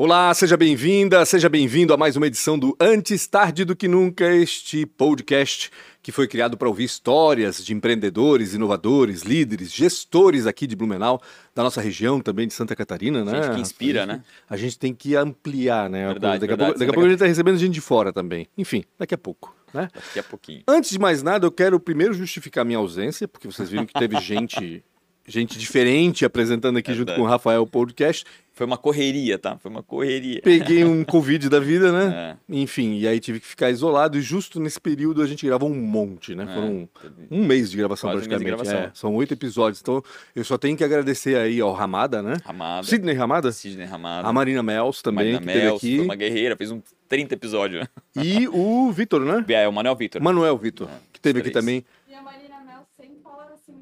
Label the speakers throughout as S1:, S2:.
S1: Olá, seja bem-vinda, seja bem-vindo a mais uma edição do Antes Tarde do Que Nunca, este podcast que foi criado para ouvir histórias de empreendedores, inovadores, líderes, gestores aqui de Blumenau, da nossa região também de Santa Catarina, né?
S2: Gente que inspira,
S1: a gente,
S2: né?
S1: A gente tem que ampliar, né?
S2: Verdade,
S1: daqui
S2: verdade.
S1: a pouco, daqui a pouco a gente está recebendo gente de fora também. Enfim, daqui a pouco, né?
S2: Daqui a pouquinho.
S1: Antes de mais nada, eu quero primeiro justificar minha ausência, porque vocês viram que teve gente, gente diferente apresentando aqui junto
S2: Verdade.
S1: com o Rafael o podcast.
S2: Foi uma correria, tá? Foi uma correria.
S1: Peguei um Covid da vida, né?
S2: É.
S1: Enfim, e aí tive que ficar isolado e justo nesse período a gente gravou um monte, né?
S2: É,
S1: Foram
S2: teve-
S1: um mês de gravação
S2: Quase um mês de
S1: praticamente.
S2: gravação.
S1: É, são oito episódios, então eu só tenho que agradecer aí ao Ramada, né?
S2: Ramada.
S1: Sidney Ramada,
S2: Sidney Ramada.
S1: a Marina Mels também,
S2: Marina
S1: que
S2: Mels, foi
S1: aqui,
S2: uma guerreira, fez uns 30 episódios.
S1: e o Vitor, né?
S2: É, o Manuel Vitor.
S1: Manuel Vitor,
S2: É,
S1: que esteve
S2: os
S1: aqui também.
S3: E a Marina Mel sempre falava assim,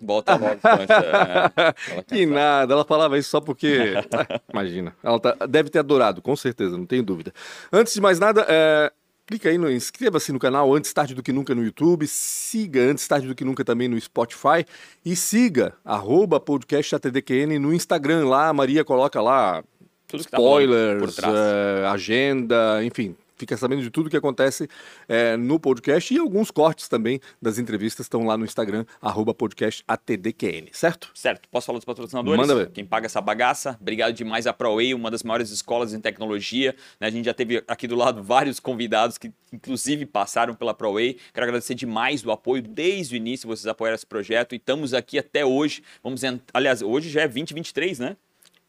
S3: volta logo.
S2: Pancha. É.
S1: Que
S2: cansada.
S1: nada, ela falava isso só porque. Imagina. Ela tá- deve ter adorado, com certeza, não tenho dúvida. Antes de mais nada, é, clica aí no. Inscreva-se no canal Antes Tarde do Que Nunca no YouTube. Siga Antes Tarde do Que Nunca também no Spotify. E siga arroba podcast ATDQN no Instagram. Lá a Maria coloca lá
S2: Tudo tá
S1: spoilers,
S2: trás.
S1: é, agenda, enfim. Fica sabendo de tudo que acontece é, no podcast e alguns cortes também das entrevistas estão lá no Instagram, arroba podcast ATDQN, certo?
S2: Certo, posso falar dos patrocinadores?
S1: Manda ver.
S2: Quem paga essa bagaça, obrigado demais à ProWay, uma das maiores escolas em tecnologia. né? A gente já teve aqui do lado vários convidados que, inclusive, passaram pela ProWay. Quero agradecer demais o apoio desde o início, vocês apoiaram esse projeto e estamos aqui até hoje. Vamos. Aliás, hoje já é 2023, né?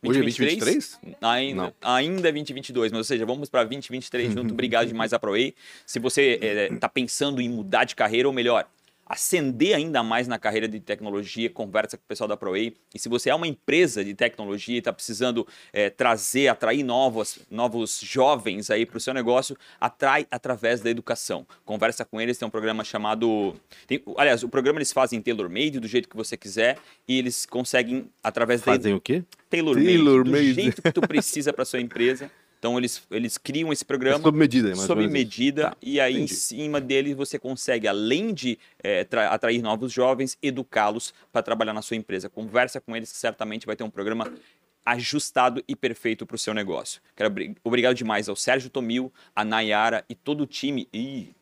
S1: Hoje é 2023?
S2: Ainda,
S1: Não.
S2: ainda é 2022, mas ou seja, vamos para 2023 junto. Obrigado demais à ProWay. Se você está pensando em mudar de carreira, ou melhor, ascender ainda mais na carreira de tecnologia, conversa com o pessoal da ProWay. E se você é uma empresa de tecnologia e está precisando eh, trazer, atrair novos, novos jovens aí para o seu negócio, atrai através da educação. Conversa com eles, tem um programa chamado... tem- aliás, o programa eles fazem tailor-made, do jeito que você quiser, e eles conseguem, através da
S1: Fazem o quê?
S2: tailor-made,
S1: Tailor-made.
S2: do jeito que tu precisa para sua empresa. Então eles, eles criam esse
S1: É
S2: programa
S1: sob medida, mais
S2: sob medida
S1: Tá,
S2: e aí
S1: entendi.
S2: em cima dele você consegue, além de tra- atrair novos jovens, educá-los para trabalhar na sua empresa. Conversa com eles que certamente vai ter um programa ajustado e perfeito para o seu negócio. Quero obri- obrigado demais ao Sérgio Tomil, a Nayara e todo o time. Ih,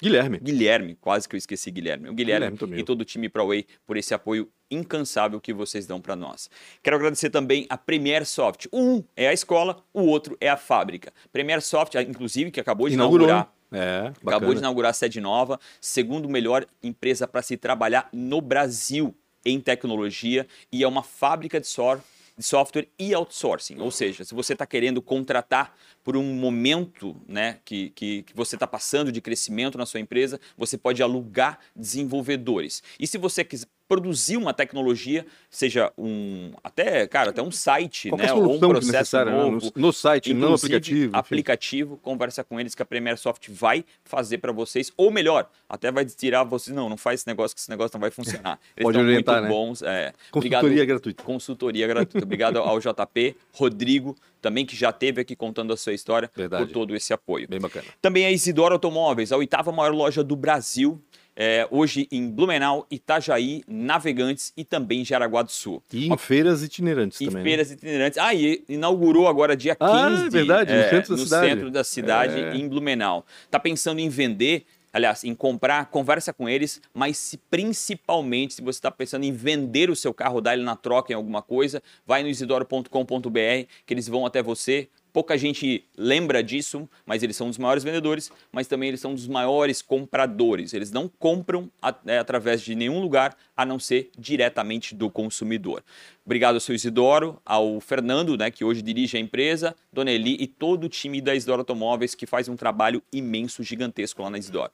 S1: Guilherme.
S2: Guilherme, quase que eu esqueci Guilherme. O Guilherme,
S1: Guilherme
S2: e todo o time ProWay por esse apoio incansável que vocês dão para nós. Quero agradecer também a Premier Soft. Um é a escola, o outro é a fábrica. Premier Soft, ah, inclusive, que acabou de
S1: Inaugurou.
S2: inaugurar.
S1: É,
S2: Acabou de inaugurar a sede nova, segundo melhor empresa para se trabalhar no Brasil em tecnologia e é uma fábrica de, sor- de software e outsourcing. Ou seja, se você está querendo contratar por um momento né, que, que, que você está passando de crescimento na sua empresa, você pode alugar desenvolvedores. E se você quiser produzir uma tecnologia, seja um até, cara, até um site,
S1: Qualquer
S2: né, ou um processo
S1: né?
S2: novo,
S1: no, no site, não
S2: Inclusive,
S1: aplicativo. enfim.
S2: aplicativo, conversa com eles que a Premier Soft vai fazer para vocês, ou melhor, até vai tirar vocês, não, não faz esse negócio que esse negócio não vai funcionar. Eles
S1: Pode orientar,
S2: muito
S1: né?
S2: bons. É.
S1: Consultoria
S2: Obrigado-
S1: gratuita.
S2: Consultoria gratuita. Obrigado ao JP, Rodrigo, também que já esteve aqui contando a sua história,
S1: Verdade.
S2: por todo esse apoio.
S1: Bem bacana.
S2: Também a Isidoro Automóveis, a oitava maior loja do Brasil, é, hoje em Blumenau, Itajaí, Navegantes e também Jaraguá do Sul.
S1: E em feiras itinerantes também. né?
S2: feiras itinerantes. Ah, e inaugurou agora dia 15.
S1: Ah, é verdade, no centro da
S2: no
S1: cidade.
S2: centro da cidade,
S1: É.
S2: em Blumenau. Tá pensando em vender, aliás, em comprar, conversa com eles, mas se, principalmente se você está pensando em vender o seu carro, dar ele na troca em alguma coisa, vai no isidoro.com.br que eles vão até você. Pouca gente lembra disso, mas eles são dos maiores vendedores, mas também eles são dos maiores compradores. Eles não compram é, através de nenhum lugar a não ser diretamente do consumidor. Obrigado ao seu Isidoro, ao Fernando, né, que hoje dirige a empresa, Dona Eli e todo o time da Isidoro Automóveis que faz um trabalho imenso, gigantesco lá na Isidoro.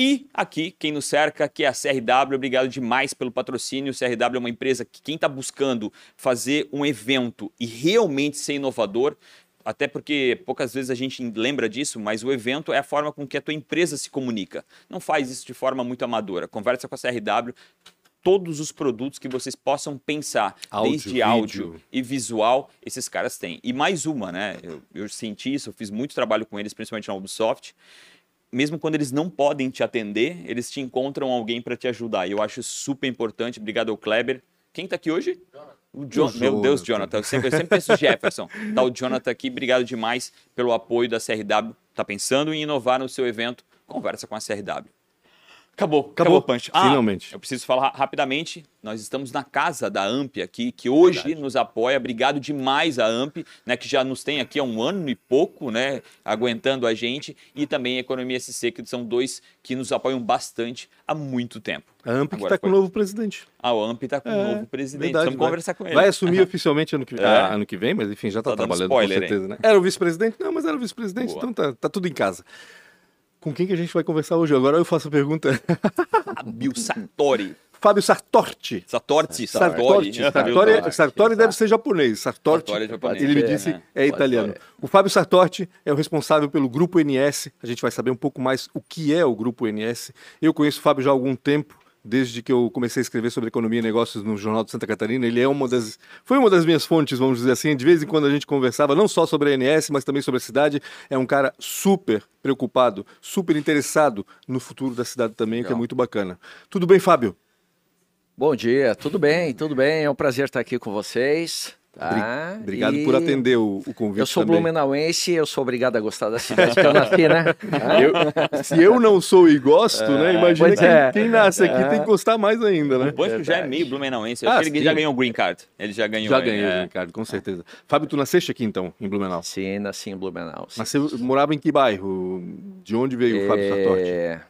S2: E aqui, quem nos cerca, que é a CRW, obrigado demais pelo patrocínio. CRW é uma empresa que quem está buscando fazer um evento e realmente ser inovador, até porque poucas vezes a gente lembra disso, mas o evento é a forma com que a tua empresa se comunica. Não faz isso de forma muito amadora. Conversa com a CRW, todos os produtos que vocês possam pensar,
S1: Áudio,
S2: desde áudio
S1: vídeo.
S2: e visual, esses caras têm. E mais uma, né? Eu, eu senti isso, eu fiz muito trabalho com eles, principalmente na Ubisoft. Mesmo quando eles não podem te atender, eles te encontram alguém para te ajudar. E eu acho super importante. Obrigado ao Kleber. Quem está aqui hoje? O John...
S1: O
S2: Meu Deus,
S1: Jonathan.
S2: Jonathan. Eu sempre, eu sempre penso Jefferson. Tá o Jonathan aqui. Obrigado demais pelo apoio da CRW. Tá pensando em inovar no seu evento? Conversa com a CRW. Acabou, acabou,
S1: Acabou,
S2: Punch.
S1: finalmente.
S2: Eu preciso falar rapidamente. Nós estamos na casa da AMP aqui, que hoje nos apoia. Obrigado demais a AMP, né, que já nos tem aqui há um ano e pouco, né, aguentando a gente, e também a Economia SC, que são dois que nos apoiam bastante há muito tempo.
S1: A AMP que
S2: Agora
S1: está com o novo presidente.
S2: A AMP está com um
S1: É,
S2: novo presidente.
S1: Verdade,
S2: Vamos
S1: vai-
S2: conversar com ele.
S1: Vai assumir oficialmente ano que,
S2: É.
S1: ah, ano que vem, mas enfim, já está
S2: Tá
S1: trabalhando
S2: spoiler,
S1: com certeza, né? Era o vice-presidente? Não, mas era o vice-presidente, então tá, tá tudo em casa. Com quem que a gente vai conversar hoje? Agora eu faço a pergunta.
S2: Fábio Sartori.
S1: Fábio Sartorti.
S2: Sartorti,
S1: Sartori.
S2: Sartori.
S1: Sartori, Sartori deve ser japonês. Sartorti,
S2: Sartori é japonês.
S1: ele me disse,
S2: ser,
S1: é
S4: Pode
S1: italiano. O Fábio Sartorti é o responsável pelo Grupo NS. A gente vai saber um pouco mais o que é o Grupo NS. Eu conheço o Fábio já há algum tempo, desde que eu comecei a escrever sobre economia e negócios no Jornal de Santa Catarina. Ele é uma das, foi uma das minhas fontes, vamos dizer assim. De vez em quando a gente conversava não só sobre a NS, mas também sobre a cidade. É um cara super preocupado, super interessado no futuro da cidade também, o que é
S4: Legal.
S1: muito bacana. Tudo bem, Fábio?
S4: Bom dia, tudo bem, tudo bem. É um prazer estar aqui com vocês. Tá?
S1: Obrigado
S4: E
S1: por atender o, o convite
S4: Eu sou
S1: também.
S4: blumenauense, eu sou obrigado a gostar da cidade que eu nasci, né?
S1: Eu- se eu não sou e gosto, né? Imagina
S4: pois
S1: quem,
S4: é.
S1: quem nasce aqui tem que gostar mais ainda, né?
S2: O Banco já é meio blumenauense. Eu
S1: Ah,
S2: acho que ele
S1: sim.
S2: já ganhou o green card. Ele já ganhou.
S1: Já
S2: é,
S1: ganhei,
S2: é.
S1: Ricardo, com certeza. Fábio, tu nasceste aqui então, em Blumenau?
S4: Sim, nasci em Blumenau. sim.
S1: Nasceu, morava em que bairro? De onde veio o Fábio Sartorti?
S4: É...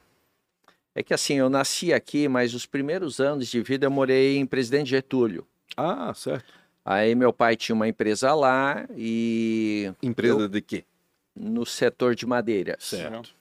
S4: é que assim, eu nasci aqui, mas os primeiros anos de vida eu morei em Presidente Getúlio.
S1: Ah, certo.
S4: Aí meu pai tinha uma empresa lá e
S1: Empresa de quê?
S4: no setor de madeiras.
S1: Certo.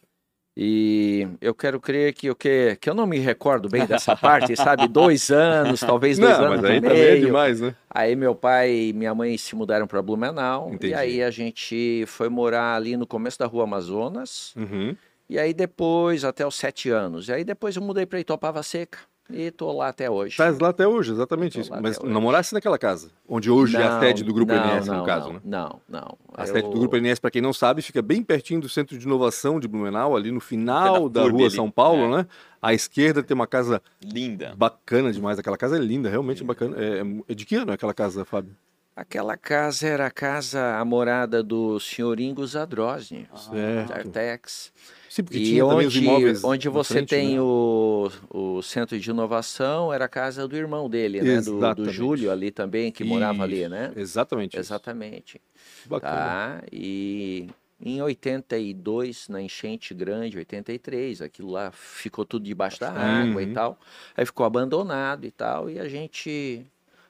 S4: E eu quero crer que o que que eu não me recordo bem dessa parte, sabe? Dois anos, talvez dois
S1: Não,
S4: anos
S1: mas aí
S4: e
S1: também é
S4: meio.
S1: demais, né?
S4: Aí meu pai e minha mãe se mudaram para Blumenau
S1: Entendi.
S4: e aí a gente foi morar ali no começo da Rua Amazonas
S1: Uhum.
S4: e aí depois até os sete anos. E aí depois eu mudei para Itopava Seca e tô lá até hoje.
S1: Estás lá até hoje, exatamente isso. Mas não
S4: hoje.
S1: morasse naquela casa, onde hoje é a
S4: Não,
S1: sede do Grupo
S4: não,
S1: NS, no
S4: não,
S1: caso,
S4: não,
S1: né?
S4: Não, não.
S1: A
S4: Eu-
S1: sede do Grupo NS, para quem não sabe, fica bem pertinho do Centro de Inovação de Blumenau, ali no final
S2: da
S1: da Rua
S2: ali.
S1: São Paulo,
S2: É.
S1: né? À esquerda tem uma casa
S2: Linda.
S1: bacana demais. Aquela casa é linda, realmente bacana. É, é de que ano é aquela casa, Fábio?
S4: Aquela casa era a casa, a morada do senhor Ingo Zadrozny,
S1: Ah,
S4: Artex.
S1: Sim, porque
S4: E
S1: tinha
S4: onde,
S1: imóveis
S4: onde você
S1: frente,
S4: tem
S1: né?
S4: o, o centro de inovação, era a casa do irmão dele, né? Do, do. Júlio ali também, que morava ali, né?
S1: Exatamente. isso.
S4: Exatamente.
S1: Bacana.
S4: Tá? E em 82, na enchente grande, 83, aquilo lá ficou tudo debaixo da água
S1: Uhum.
S4: e tal. Aí ficou abandonado e tal, e a gente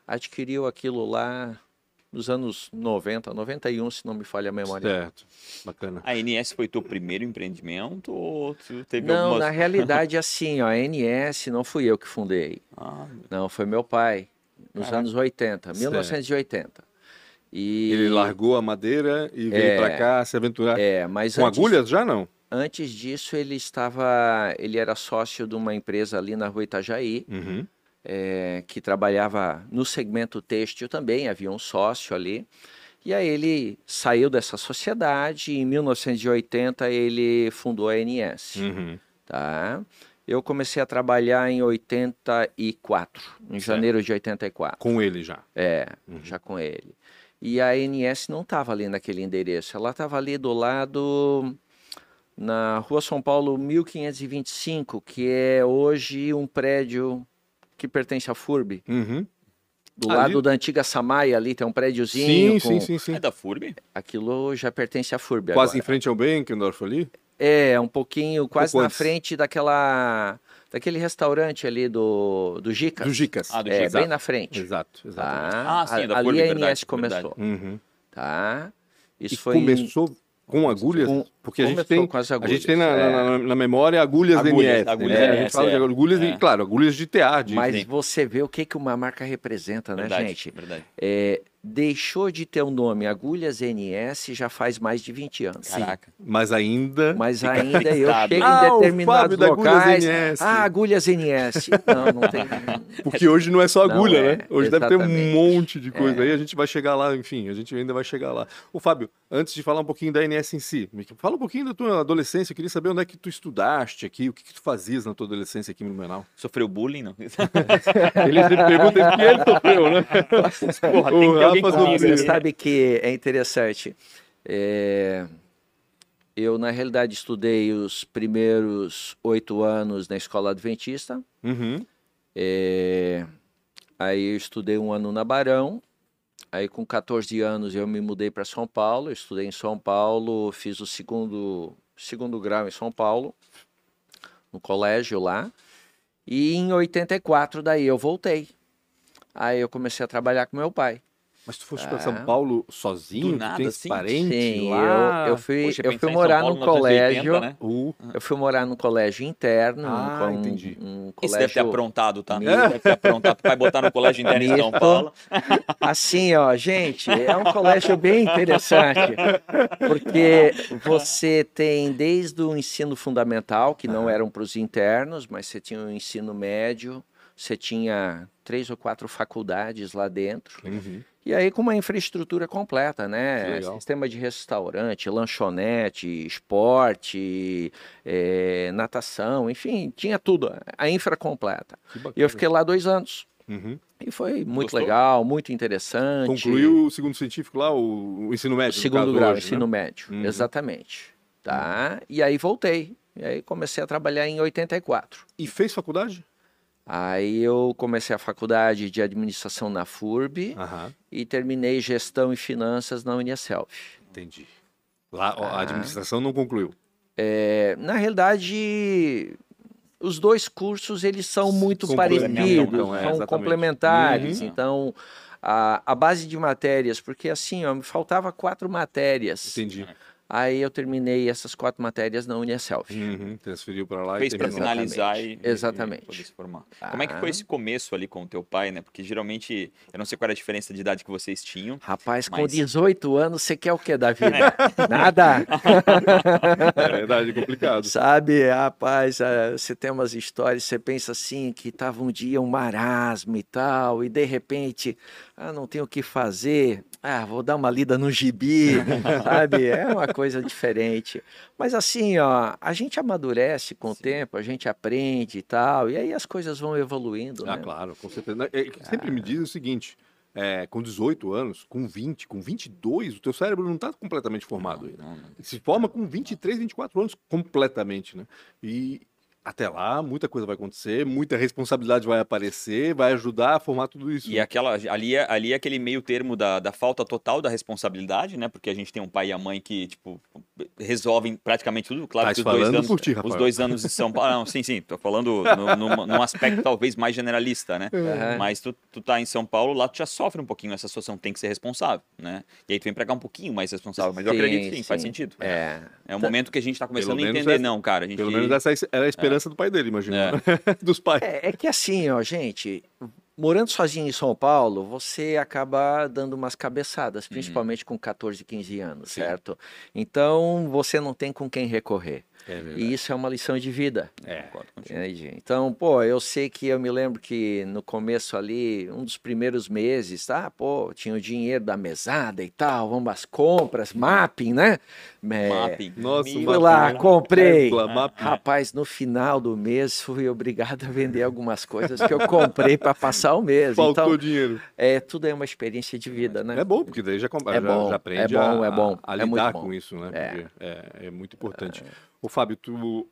S4: adquiriu aquilo lá nos anos 90, 91, se não me falha a memória.
S1: Certo. Bacana.
S2: A NS foi teu primeiro empreendimento ou tu teve
S4: Não,
S2: algumas...
S4: na realidade, assim, ó, a NS não fui eu que fundei.
S2: Ah,
S4: Não, foi meu pai, nos
S2: Caraca.
S4: anos 80,
S1: Certo.
S4: 1980. E,
S1: Ele largou a madeira e veio
S4: É.
S1: pra cá se aventurar.
S4: É, mas
S1: Com
S4: antes,
S1: agulhas já não?
S4: antes disso ele estava, ele era sócio de uma empresa ali na rua Itajaí,
S1: Uhum.
S4: É, que trabalhava no segmento têxtil também, havia um sócio ali. E aí ele saiu dessa sociedade e em 1980 ele fundou a NS,
S1: Uhum.
S4: tá? Eu comecei a trabalhar em 84, em
S2: Certo.
S4: janeiro de 84.
S1: Com ele já.
S4: É,
S1: Uhum.
S4: já com ele. E a ANS não estava ali naquele endereço, ela estava ali do lado, na Rua São Paulo 1525, que é hoje um prédio que pertence à FURB.
S1: Uhum.
S4: Do
S1: Ali?
S4: lado da antiga Samaia ali tem um prédiozinho.
S1: Sim,
S4: com...
S1: sim, sim, sim.
S2: é da FURB?
S4: Aquilo já pertence à FURB
S1: Quase em
S4: agora.
S1: frente ao Benkendorf ali?
S4: É, um pouquinho, quase
S1: pouco
S4: na frente daquela... Daquele restaurante ali do, do Gicas.
S1: Do Gicas.
S2: Ah, do
S4: É,
S2: Gicas.
S4: bem na frente.
S1: Exato, exatamente.
S4: Tá?
S2: Ah, sim,
S4: A-
S2: da
S4: ali
S2: FURB,
S4: a
S2: verdade,
S4: ANS começou.
S1: Uhum.
S4: Tá? Isso
S1: e
S4: foi em-
S1: começou com agulhas?
S4: Com-
S1: Porque a gente tem, a gente tem na,
S4: é.
S1: na- na memória agulhas,
S2: Agulhas,
S1: DNS.
S2: agulhas
S1: né? A gente fala de
S2: é.
S1: agulhas,
S2: É.
S1: e, claro, agulhas de tear. De,
S4: Mas
S2: Sim.
S4: você vê o que, que uma marca representa, né,
S2: verdade,
S4: gente?
S2: verdade.
S4: É, deixou de ter o nome Agulhas NS já faz mais de 20 anos.
S2: Caraca.
S1: Mas ainda.
S4: Mas ainda eu chego
S1: Ah,
S4: em
S1: o
S4: determinados
S1: Fábio da Agulhas
S4: locais.
S1: NS.
S4: Ah, agulhas NS. Não, não tem.
S1: Porque hoje não é só
S4: Não
S1: agulha,
S4: é,
S1: né? Hoje deve ter um
S4: exatamente.
S1: monte de coisa
S4: É.
S1: aí. A gente vai chegar lá, enfim, a gente ainda vai chegar lá. Ô, Fábio, antes de falar um pouquinho da NS em si, me fala um pouquinho da tua adolescência. Eu queria saber onde é que tu estudaste aqui, o que, que tu fazias na tua adolescência aqui no Blumenau.
S2: Sofreu bullying, não?
S1: Ele pergunta que ele sofreu, né?
S2: Porra,
S1: O
S2: tem que
S4: Você
S2: né?
S4: sabe que é interessante. É, Eu, na realidade, estudei os primeiros oito anos na escola adventista.
S1: Uhum.
S4: É, Aí eu estudei um ano na Barão. Aí com 14 anos eu me mudei para São Paulo. Eu estudei em São Paulo, fiz o segundo, segundo grau em São Paulo, no colégio lá. E em 84 daí eu voltei. Aí eu comecei a trabalhar com meu pai.
S1: Mas tu foste pra
S4: Ah.
S1: São Paulo sozinho?
S2: Do
S1: tu
S2: nada,
S1: tens
S2: assim?
S1: parente
S4: Sim,
S1: lá?
S4: eu, eu fui,
S2: Poxa,
S4: eu fui morar
S2: Paulo
S4: num
S2: 1980,
S4: colégio.
S2: né?
S1: Uh,
S4: Eu fui morar num colégio interno,
S1: Ah,
S4: um,
S1: entendi.
S4: um
S2: Esse deve ter
S4: colégio
S2: aprontado, tá?
S4: misto.
S2: Deve ter aprontado. Vai botar no colégio interno em São. Paulo.
S4: Assim, ó, gente, é um colégio bem interessante, porque você tem desde o ensino fundamental, que não eram para os internos, mas você tinha o ensino médio, você tinha três ou quatro faculdades lá dentro,
S1: uhum.
S4: E aí com uma infraestrutura completa, né? Sistema de restaurante, lanchonete, esporte, eh, natação, enfim, tinha tudo, a infra completa. E eu fiquei lá dois anos.
S1: Uhum.
S4: E foi muito
S2: Gostou?
S4: legal, muito interessante.
S1: Concluiu o segundo científico lá, o, o ensino médio? no
S4: segundo grau,
S1: hoje,
S4: ensino
S1: né?
S4: médio,
S1: Uhum.
S4: exatamente. Tá? E aí voltei. E aí comecei a trabalhar em 84.
S1: E fez faculdade?
S4: Aí eu comecei a faculdade de administração na FURB
S1: Aham,
S4: e terminei gestão e finanças na Unicelv.
S1: entendi. Lá, a
S4: Ah.
S1: administração não concluiu.
S4: É, na realidade, os dois cursos eles são muito parecidos,
S1: então, é,
S4: são
S1: exatamente.
S4: complementares.
S2: Uhum.
S4: Então, a, a base de matérias, porque assim, ó, me faltava quatro matérias.
S1: Entendi.
S4: Aí eu terminei essas quatro matérias na Unicelv.
S1: Uhum, transferiu para lá
S2: Fez
S1: e
S2: para finalizar e,
S4: Exatamente.
S2: e poder se formar. Como é que foi
S4: Ah.
S2: esse começo ali com o teu pai, né? Porque geralmente, eu não sei qual era a diferença de idade que vocês tinham.
S4: Rapaz, com
S2: Mas-
S4: 18 anos, você quer o que da vida? Nada.
S1: É verdade, complicado.
S4: Sabe, rapaz, ah, você tem umas histórias, você pensa assim, que tava um dia um marasmo e tal, e de repente, ah, não tenho o que fazer, ah, vou dar uma lida no gibi, sabe? É uma coisa diferente. Mas assim, ó, a gente amadurece com o tempo, a gente aprende e tal, e aí as coisas vão evoluindo,
S1: Ah,
S4: né?
S1: claro, com certeza. É, que sempre me dizem o seguinte: é, com 18 anos, com 20, com 22, o teu cérebro não está completamente formado ainda.
S2: Não, não.
S1: Ele se forma com 23, 24 anos completamente, né? E até lá, muita coisa vai acontecer, muita responsabilidade vai aparecer, vai ajudar a formar tudo isso.
S2: E aquela, ali, é, ali é aquele meio termo da, da falta total da responsabilidade, né? Porque a gente tem um pai e a mãe que, tipo, resolvem praticamente tudo. Claro
S1: Tá
S2: que os dois, anos,
S1: por ti,
S2: os dois anos de São Paulo... Não, sim, sim. Tô falando no, num, num aspecto talvez mais generalista, né?
S4: Aham.
S2: Mas tu, tu tá em São Paulo, lá tu já sofre um pouquinho essa situação, tem que ser responsável, né? E aí tu vem pra cá um pouquinho mais responsável. Mas eu
S4: Sim,
S2: acredito que sim, faz
S4: sim.
S2: sentido.
S4: É,
S2: É um momento que a gente tá começando a
S1: menos
S2: entender,
S1: essa-
S2: não, cara. A gente...
S1: Pelo menos essa era a esperança do pai dele, imagina.
S2: É.
S1: né? Dos pais.
S4: É, é que assim, ó, gente, morando sozinho em São Paulo, você acaba dando umas cabeçadas, principalmente com 14, 15 anos,
S1: Sim.
S4: certo? Então, você não tem com quem recorrer.
S1: É
S4: E isso é uma lição de vida.
S1: É.
S4: Então, pô, eu sei que eu me lembro que no começo ali, um dos primeiros meses, tá? Pô, tinha o dinheiro da mesada e tal, vamos às compras, mapping, né? É,
S2: Mapping.
S1: Nossa,
S4: Fui lá,
S1: mapping, né?
S4: comprei.
S1: Tesla, mapping.
S4: Rapaz, no final do mês fui obrigado a vender algumas coisas que eu comprei para passar o mês.
S1: Faltou
S4: Então,
S1: dinheiro.
S4: é, tudo é uma experiência de vida, né?
S1: É bom, porque daí já,
S4: É
S1: já,
S4: bom,
S1: já
S4: é
S1: aprende
S4: bom,
S1: a,
S4: é bom,
S1: a
S4: é muito
S1: lidar
S4: bom.
S1: com isso, né?
S4: É.
S1: Porque é, é muito importante. Ô, Fábio, tu,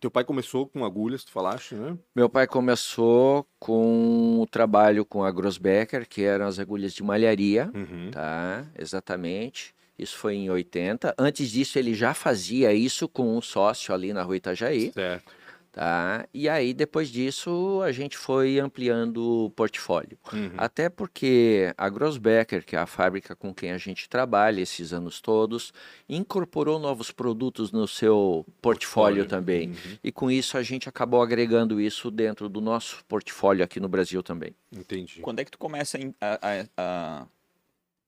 S1: teu pai começou com agulhas, tu falaste, né?
S4: Meu pai começou com o trabalho com a Grossbecker, que eram as agulhas de malharia,
S1: Uhum.
S4: tá? Exatamente. Isso foi em 80. Antes disso, ele já fazia isso com um sócio ali na rua Itajaí.
S1: Certo.
S4: Tá? E aí, depois disso, a gente foi ampliando o portfólio.
S1: Uhum.
S4: Até porque a Grossbecker, que é a fábrica com quem a gente trabalha esses anos todos, incorporou novos produtos no seu portfólio,
S1: Portfólio.
S4: também.
S1: Uhum.
S4: E com isso a gente acabou agregando isso dentro do nosso portfólio aqui no Brasil também.
S1: Entendi.
S2: Quando é que tu começa a, a- a-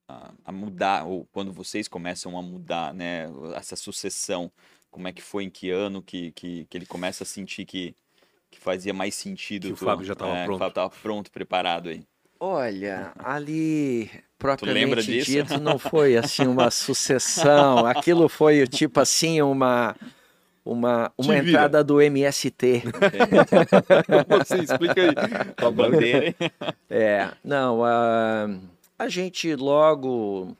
S2: a, a mudar, ou quando vocês começam a mudar, né, essa sucessão, como é que foi, em que ano que, que, que ele começa a sentir que, que fazia mais sentido?
S1: Que o Fábio já estava
S2: é,
S1: pronto.
S2: Que o Fábio estava pronto, preparado aí.
S4: Olha, ali
S2: lembra
S4: propriamente
S2: disso?
S4: dito não foi assim uma sucessão. Aquilo foi o tipo assim uma uma, uma
S1: Te vira.
S4: entrada do MST.
S1: Você explica aí.
S2: Com a bandeira, hein?
S4: É, não, a, a gente logo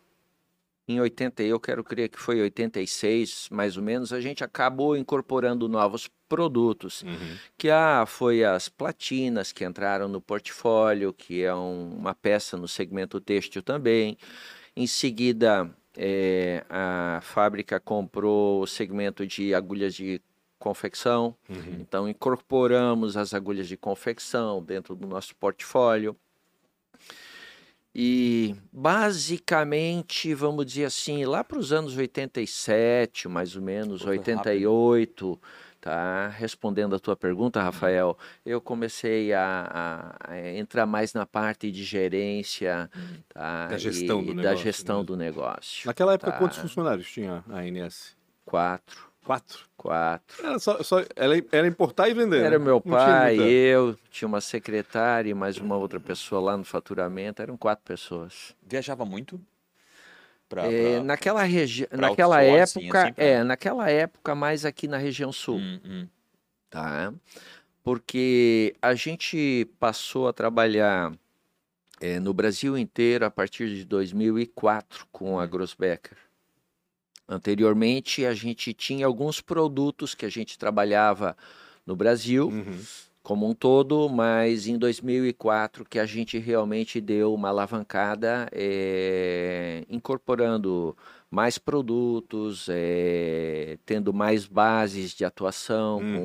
S4: em 80, eu quero crer que foi 86, mais ou menos, a gente acabou incorporando novos produtos,
S1: Uhum.
S4: que ah, foi as platinas que entraram no portfólio, que é um- uma peça no segmento têxtil também. Em seguida, eh, a fábrica comprou o segmento de agulhas de confecção,
S1: Uhum.
S4: então incorporamos as agulhas de confecção dentro do nosso portfólio. E basicamente, vamos dizer assim, lá para os anos 87, mais ou menos,
S2: Pô, foi rápido.
S4: 88, tá? Respondendo a tua pergunta, Rafael, eu comecei a, a- a entrar mais na parte de gerência, tá?
S1: Da gestão
S4: E
S1: do
S4: da
S1: negócio
S4: gestão
S1: mesmo.
S4: do negócio.
S1: Naquela época,
S4: Tá.
S1: quantos funcionários tinha a ANS?
S4: Quatro,
S1: Quatro.
S4: quatro.
S1: Era só, só- era, era importar e vender.
S4: Era
S1: né?
S4: meu
S1: tinha
S4: pai,
S1: muita-
S4: eu, tinha uma secretária e mais uma outra pessoa lá no faturamento, eram quatro pessoas.
S2: Viajava muito? Pra,
S4: É,
S2: pra-
S4: naquela região, naquela
S2: outsourcing,
S4: época,
S2: assim, pra-
S4: é, naquela época mais aqui na região sul,
S2: Hum, hum.
S4: tá? Porque a gente passou a trabalhar é, no Brasil inteiro a partir de 2004 com a Grossbecker. Anteriormente, a gente tinha alguns produtos que a gente trabalhava no Brasil,
S1: Uhum.
S4: como um todo, mas em 2004 que a gente realmente deu uma alavancada, eh, incorporando mais produtos, eh, tendo mais bases de atuação,
S1: Uhum.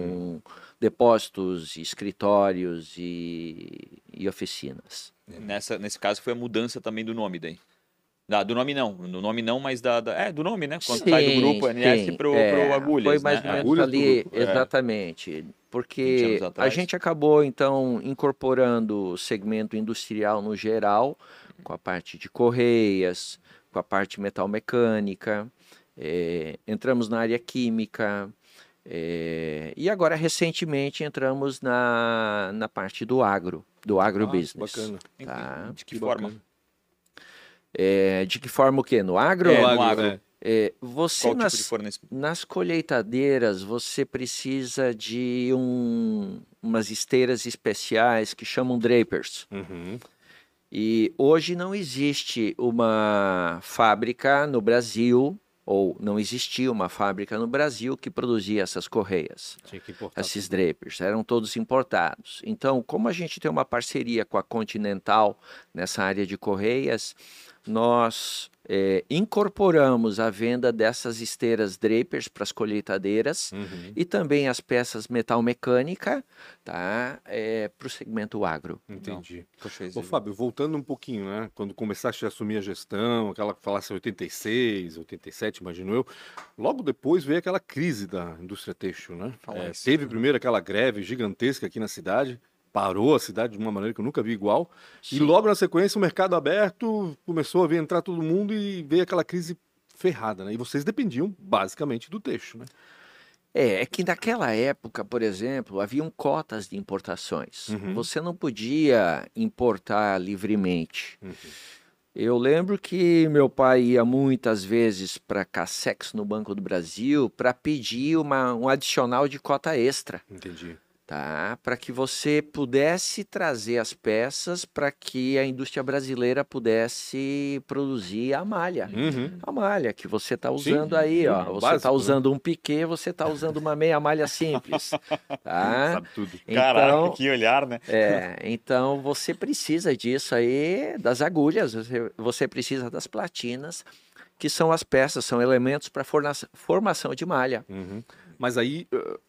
S4: com depósitos, escritórios e, e oficinas.
S2: Nessa, nesse caso foi a mudança também do nome daí. Da, do nome não, do nome não, mas da, da- é do nome, né? Quando sai do grupo NS
S4: sim,
S2: pro,
S4: é,
S2: pro Agulhas,
S4: Foi mais
S2: né?
S4: ou menos ali,
S2: é.
S4: exatamente.
S2: 20
S4: Porque a gente acabou, então, incorporando o segmento industrial no geral, com a parte de correias, com a parte metal mecânica, eh, entramos na área química, eh, e agora, recentemente, entramos na, na parte do agro, do agrobusiness.
S1: Ah, bacana.
S4: Tá.
S2: De que
S1: Que
S2: forma?
S4: Eh, de que forma o quê? No agro?
S2: É, no
S1: Agro,
S2: agro.
S1: é.
S4: Eh, você
S2: Qual
S4: nas,
S2: tipo de fornecimento?
S4: nas colheitadeiras, você precisa de um, umas esteiras especiais que chamam drapers.
S1: Uhum.
S4: E hoje não existe uma fábrica no Brasil, ou não existia uma fábrica no Brasil que produzia essas correias,
S1: Tinha que importar.
S4: esses drapers, eram todos importados. Então, como a gente tem uma parceria com a Continental nessa área de correias, nós eh, incorporamos a venda dessas esteiras drapers para as colheitadeiras
S1: Uhum.
S4: e também as peças metal mecânica tá, para o segmento agro.
S1: Entendi.
S2: Poxa,
S1: Ô, Fábio, voltando um pouquinho, né? Quando começaste a assumir a gestão, aquela que falasse 86, 87, imagino eu, logo depois veio aquela crise da indústria têxtil, né? É, teve primeiro aquela greve gigantesca aqui na cidade, parou a cidade de uma maneira que eu nunca vi igual, e logo na sequência o mercado aberto, começou a vir entrar todo mundo e veio aquela crise ferrada, né? E vocês dependiam basicamente do têxtil, né?
S4: É, é que naquela época, por exemplo, haviam cotas de importações.
S1: Uhum.
S4: Você não podia importar livremente.
S1: Uhum.
S4: Eu lembro que meu pai ia muitas vezes para Cassex no Banco do Brasil para pedir uma, um adicional de cota extra.
S1: Entendi.
S4: Tá? Para que você pudesse trazer as peças para que a indústria brasileira pudesse produzir a malha.
S1: Uhum.
S4: A malha que você está
S1: Sim,
S4: usando aí, ó.
S1: sim,
S4: Você está
S1: né?
S4: usando um piquê, você está usando uma meia malha simples, tá?
S1: Sabe tudo.
S4: Então,
S2: que olhar, né?
S4: é, então você precisa disso aí, das agulhas, você, você precisa das platinas, que são as peças, são elementos para formação de malha.
S1: Uhum. Mas aí uh,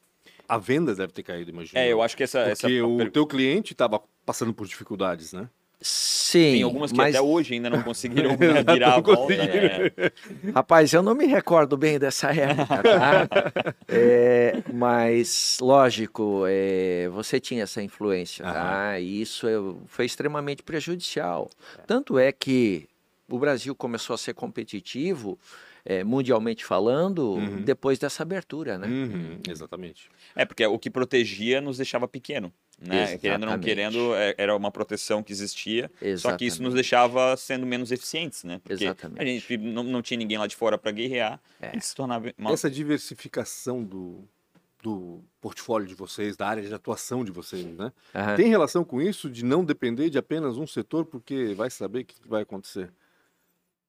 S1: a venda deve ter caído, imagino.
S2: É, eu acho que essa. essa
S1: Porque o
S2: per-
S1: teu cliente estava passando por dificuldades, né?
S4: Sim,
S2: Tem algumas que
S4: mas
S2: até hoje ainda não conseguiram né, virar a
S1: Não
S2: volta.
S1: conseguiram.
S2: né?
S4: Rapaz, eu não me recordo bem dessa época, tá? É, mas, lógico, é, você tinha essa influência, tá? E isso é- foi extremamente prejudicial. Tanto é que o Brasil começou a ser competitivo, é, mundialmente falando,
S1: Uhum.
S4: depois dessa abertura, né?
S1: Uhum, exatamente.
S2: É, porque o que protegia nos deixava pequeno. Né? Querendo ou não
S4: Exatamente.
S2: querendo, é, era uma proteção que existia. Só que isso nos
S4: Exatamente.
S2: deixava sendo menos eficientes, né? Porque
S4: Exatamente.
S2: a gente não, não tinha ninguém lá de fora para guerrear.
S4: É.
S2: Se tornava uma...
S1: Essa diversificação do, do portfólio de vocês, da área de atuação de vocês, né?
S4: Aham.
S1: Tem relação com isso de não depender de apenas um setor, porque vai saber o que vai acontecer?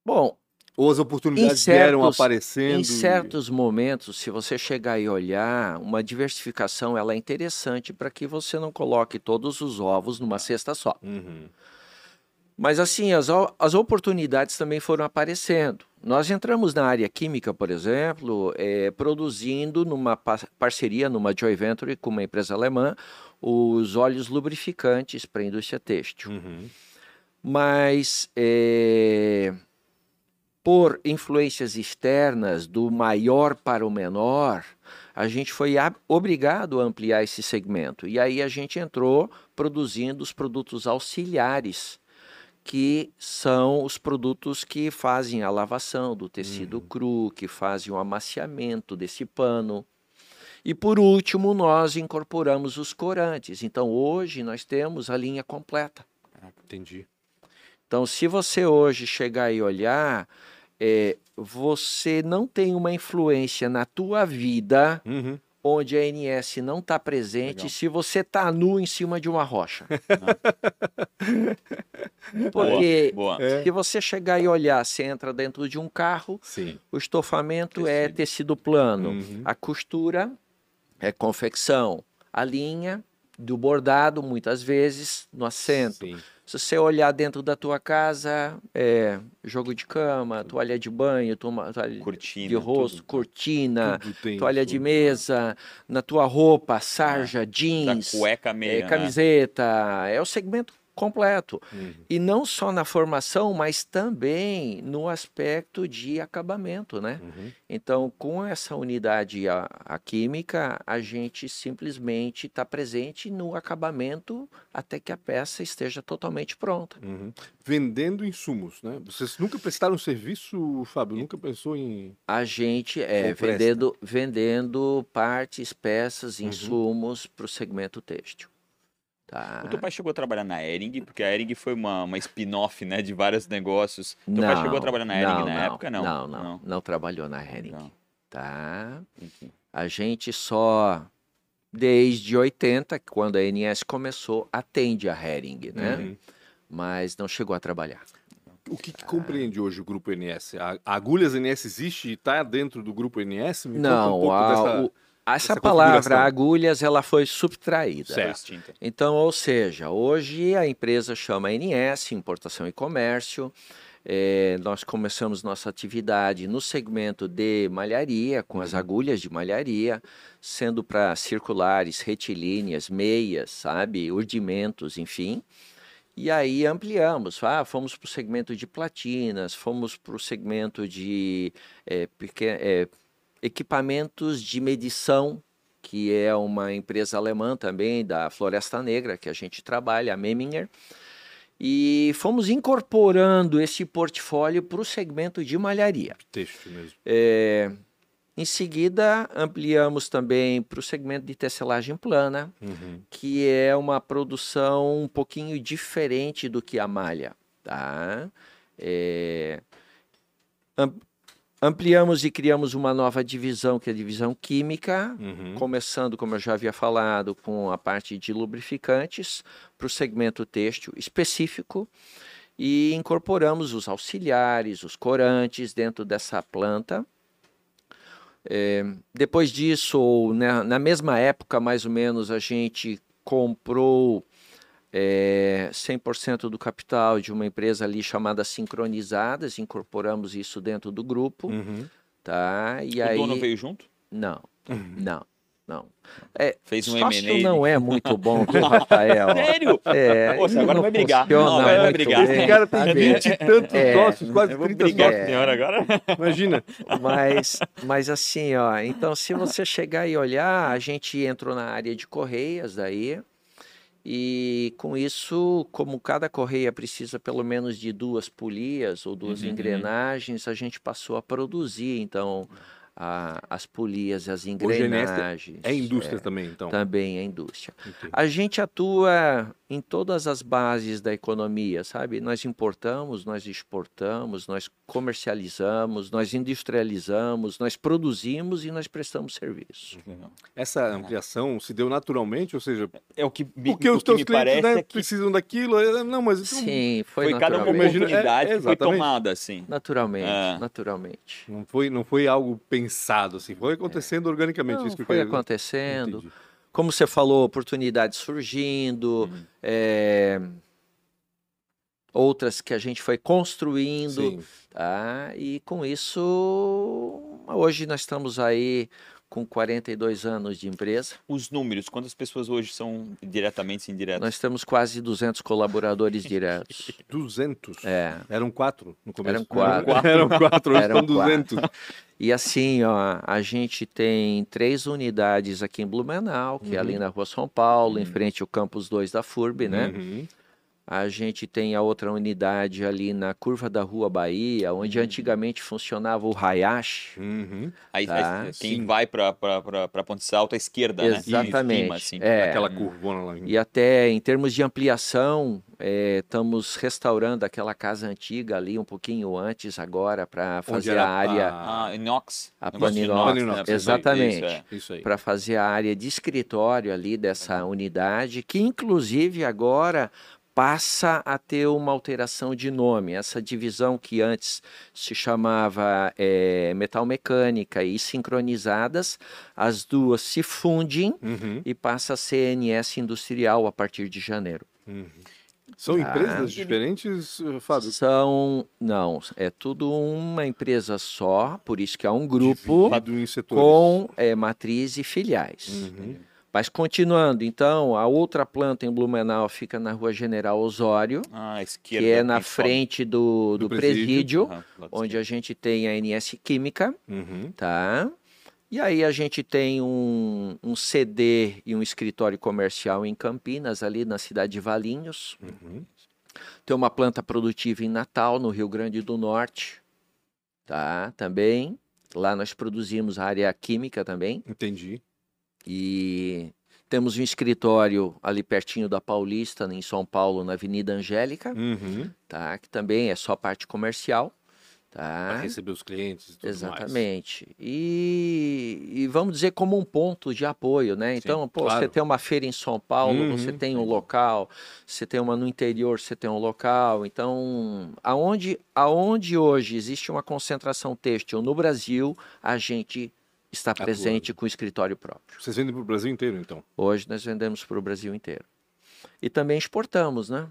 S4: Bom,
S1: Ou as oportunidades
S4: Em
S1: vieram
S4: certos-
S1: aparecendo?
S4: Em
S1: e-
S4: certos momentos, se você chegar e olhar, uma diversificação ela é interessante para que você não coloque todos os ovos numa cesta só.
S1: Uhum.
S4: Mas assim, as, as oportunidades também foram aparecendo. Nós entramos na área química, por exemplo, eh, produzindo numa pa- parceria, numa joint venture com uma empresa alemã, os óleos lubrificantes para a indústria têxtil.
S1: Uhum.
S4: mas é, por influências externas do maior para o menor, a gente foi obrigado a ampliar esse segmento. E aí a gente entrou produzindo os produtos auxiliares, que são os produtos que fazem a lavação do tecido cru, que fazem o amaciamento desse pano. E por último, nós incorporamos os corantes. Então hoje nós temos a linha completa.
S1: Entendi.
S4: Então, se você hoje chegar e olhar, é, você não tem uma influência na tua vida
S1: Uhum.
S4: onde a NS não está presente
S2: Legal.
S4: se você está nu em cima de uma rocha. Porque
S2: Boa.
S1: É.
S4: se você chegar e olhar, você entra dentro de um carro,
S1: Sim.
S4: o estofamento é
S2: Tecido.
S4: tecido plano,
S1: Uhum.
S4: a costura é confecção, a linha do bordado, muitas vezes, no assento.
S1: Sim.
S4: Se você olhar dentro da tua casa, é jogo de cama, toalha de banho, toma- toalha
S2: Cortina.
S4: de rosto,
S2: tudo.
S4: cortina,
S1: Tudo
S4: toalha de
S1: tudo.
S4: mesa, na tua roupa, sarja,
S2: Da
S4: jeans,
S2: cueca
S4: é,
S2: meia, né?
S4: camiseta, é o segmento completo.
S1: Uhum.
S4: E não só na formação, mas também no aspecto de acabamento, né?
S1: Uhum.
S4: Então, com essa unidade a, a química, a gente simplesmente está presente no acabamento até que a peça esteja totalmente pronta.
S1: Uhum. Vendendo insumos, né? Vocês nunca prestaram serviço, Fábio? Nunca pensou em.
S4: A gente é vendendo, vendendo partes, peças,
S1: Uhum.
S4: insumos para o segmento têxtil. Tá?
S2: O teu pai chegou a trabalhar na Ering, porque a Ering foi uma, uma spin-off, né, de vários negócios. Teu pai chegou a trabalhar na Ering na época? Não.
S4: Não, não, não, trabalhou na Hering.
S2: Não.
S4: Tá?
S2: Enfim.
S4: A gente só, desde 80, quando a NS começou, atende a Hering, né?
S1: Uhum.
S4: Mas não chegou a trabalhar.
S1: O que, que compreende hoje o grupo NS? A, Agulhas NS existe e está dentro do grupo NS? Me conta
S4: não,
S1: um pouco
S4: a-
S1: dessa...
S4: o- essa
S1: dessa
S4: palavra agulhas ela foi subtraída.
S2: Extinta.
S4: Então, ou seja, hoje a empresa chama NS, Importação e Comércio. Eh, nós começamos nossa atividade no segmento de malharia, com as agulhas de malharia, sendo para circulares, retilíneas, meias, sabe, urdimentos, enfim. E aí ampliamos, ah, fomos para o segmento de platinas, fomos para o segmento de peque- eh, equipamentos de medição, que é uma empresa alemã também, da Floresta Negra, que a gente trabalha, a Memminger. E fomos incorporando esse portfólio para o segmento de malharia.
S1: Texto mesmo.
S4: É, em seguida, ampliamos também para o segmento de tecelagem plana,
S1: Uhum.
S4: que é uma produção um pouquinho diferente do que a malha. Tá? É, ampliamos e criamos uma nova divisão, que é a divisão química,
S1: Uhum.
S4: começando, como eu já havia falado, com a parte de lubrificantes para o segmento têxtil específico e incorporamos os auxiliares, os corantes dentro dessa planta. É, depois disso, na mesma época, mais ou menos, a gente comprou é, 100% do capital de uma empresa ali chamada Sincronizadas, incorporamos isso dentro do grupo,
S1: Uhum.
S4: tá? E
S2: o
S4: aí
S2: dono veio junto?
S4: não,
S1: Uhum.
S4: não, não.
S2: Fez um M&A?
S4: não é muito bom, viu, Rafael?
S2: Sério?
S4: É, isso
S2: agora
S4: não
S2: vai brigar. Não, vai
S4: muito
S2: brigar.
S4: bem,
S1: Esse cara tem
S4: sabe?
S1: 20 e tantos
S4: É.
S1: sócios, quase
S2: Eu vou
S1: 30
S2: brigar com
S1: sócios.
S2: o senhor agora.
S1: Imagina.
S4: Mas, mas assim, ó, então se você chegar e olhar, a gente entrou na área de correias daí, E com isso, como cada correia precisa pelo menos de duas polias ou duas
S2: Uhum.
S4: engrenagens, a gente passou a produzir então a- as polias e as
S1: Neste
S4: engrenagens.
S1: É indústria também, então.
S4: Também é indústria.
S1: Entendi.
S4: A gente atua em todas as bases da economia, sabe? Nós importamos, nós exportamos, nós comercializamos, nós industrializamos, nós produzimos e nós prestamos serviço.
S1: Essa ampliação se deu naturalmente, ou seja,
S2: É o que me,
S1: porque
S2: o
S1: os teus clientes né,
S2: é que
S1: precisam daquilo. é, Não, mas então,
S4: Sim, foi,
S2: foi cada oportunidade
S1: é,
S2: que foi tomada, assim.
S4: Naturalmente,
S2: É.
S4: naturalmente.
S1: não foi, não foi algo pensado, assim, foi acontecendo organicamente.
S4: Não,
S1: isso que
S4: foi
S1: queria-
S4: acontecendo.
S1: Entendi.
S4: Como você falou, oportunidades surgindo,
S1: Uhum.
S4: é, outras que a gente foi construindo.
S1: Sim.
S4: Tá? E com isso, hoje nós estamos aí com 42 anos de empresa.
S2: Os números, quantas pessoas hoje são diretamente e indiretas?
S4: Nós temos quase 200 colaboradores diretos.
S1: 200.
S4: É.
S1: Eram quatro no começo.
S4: Eram quatro.
S1: Eram quatro, hoje
S4: Eram
S1: são 200.
S4: E assim, ó, a gente tem três unidades aqui em Blumenau, que é ali na rua São Paulo, em frente ao campus 2 da FURB, né?
S1: Uhum.
S4: A gente tem a outra unidade ali na curva da Rua Bahia, onde antigamente funcionava o Hayashi.
S1: Uhum.
S2: Aí,
S4: Tá,
S2: aí, quem
S1: sim.
S2: vai para Ponte Salto à esquerda, né?
S4: Exatamente.
S2: Em cima, assim.
S4: É.
S1: Aquela curvona lá.
S4: E até em termos de ampliação, eh, estamos restaurando aquela casa antiga ali um pouquinho antes agora para fazer a área
S2: Ah, inox.
S4: A Paninox,
S2: né?
S4: Exatamente.
S2: Isso, é.
S1: Isso aí.
S4: para fazer a área de escritório ali dessa unidade, que inclusive agora passa a ter uma alteração de nome. Essa divisão que antes se chamava eh, metal mecânica e sincronizadas, as duas se fundem
S1: Uhum.
S4: e passa a ser NS industrial a partir de janeiro.
S1: São
S4: Ah.
S1: empresas diferentes, Fábio?
S4: São, não, é tudo uma empresa só, por isso que há um grupo com eh, matriz e filiais.
S1: Uhum.
S4: Mas continuando, então, a outra planta em Blumenau fica na Rua General Osório,
S2: Ah,
S4: que é na frente do,
S1: Do
S4: do,
S1: presídio.
S4: presídio,
S2: lado
S4: onde a gente tem a NS Química,
S1: Uhum.
S4: tá? E aí a gente tem um, um CD e um escritório comercial em Campinas, ali na cidade de Valinhos.
S1: Uhum.
S4: Tem uma planta produtiva em Natal, no Rio Grande do Norte, tá? Também. Lá nós produzimos a área química também.
S1: Entendi.
S4: E temos um escritório ali pertinho da Paulista, em São Paulo, na Avenida Angélica,
S1: Uhum.
S4: tá? Que também é só parte comercial,
S1: Para
S4: tá?
S1: receber os clientes e tudo mais.
S4: Exatamente. E, e vamos dizer como um ponto de apoio, né? Então, pô,
S1: claro.
S4: você tem uma feira em São Paulo,
S1: Uhum,
S4: você tem um local, você tem uma no interior, você tem um local. Então, aonde, aonde hoje existe uma concentração têxtil no Brasil, a gente está
S1: Atuando.
S4: presente com o escritório próprio.
S1: Vocês vendem para o Brasil inteiro, então?
S4: Hoje nós vendemos para o Brasil inteiro. E também exportamos, né?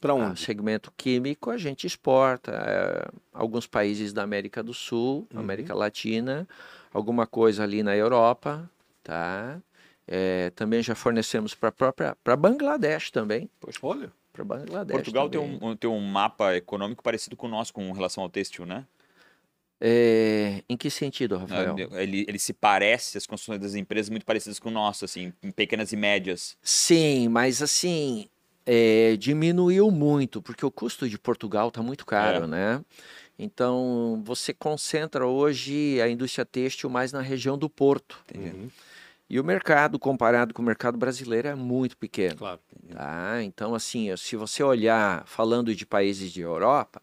S1: Para
S4: O
S1: onde?
S4: segmento químico a gente exporta. é, alguns países da América do Sul,
S1: Uhum.
S4: América Latina, alguma coisa ali na Europa, tá? É, também já fornecemos para própria para Bangladesh também,
S1: Olha.
S4: para Bangladesh.
S2: Portugal tem um, tem um mapa econômico parecido com o nosso com relação ao têxtil, né?
S4: É, em que sentido, Rafael?
S2: Ele, ele se parece, as construções das empresas muito parecidas com o nosso, assim, em pequenas e médias.
S4: Sim, mas assim, é, diminuiu muito, porque o custo de Portugal está muito caro,
S2: É.
S4: né? Então, você concentra hoje a indústria têxtil mais na região do Porto.
S1: Uhum.
S4: E o mercado, comparado com o mercado brasileiro, é muito pequeno.
S1: Claro.
S4: Tá? Então, assim, se você olhar, falando de países de Europa,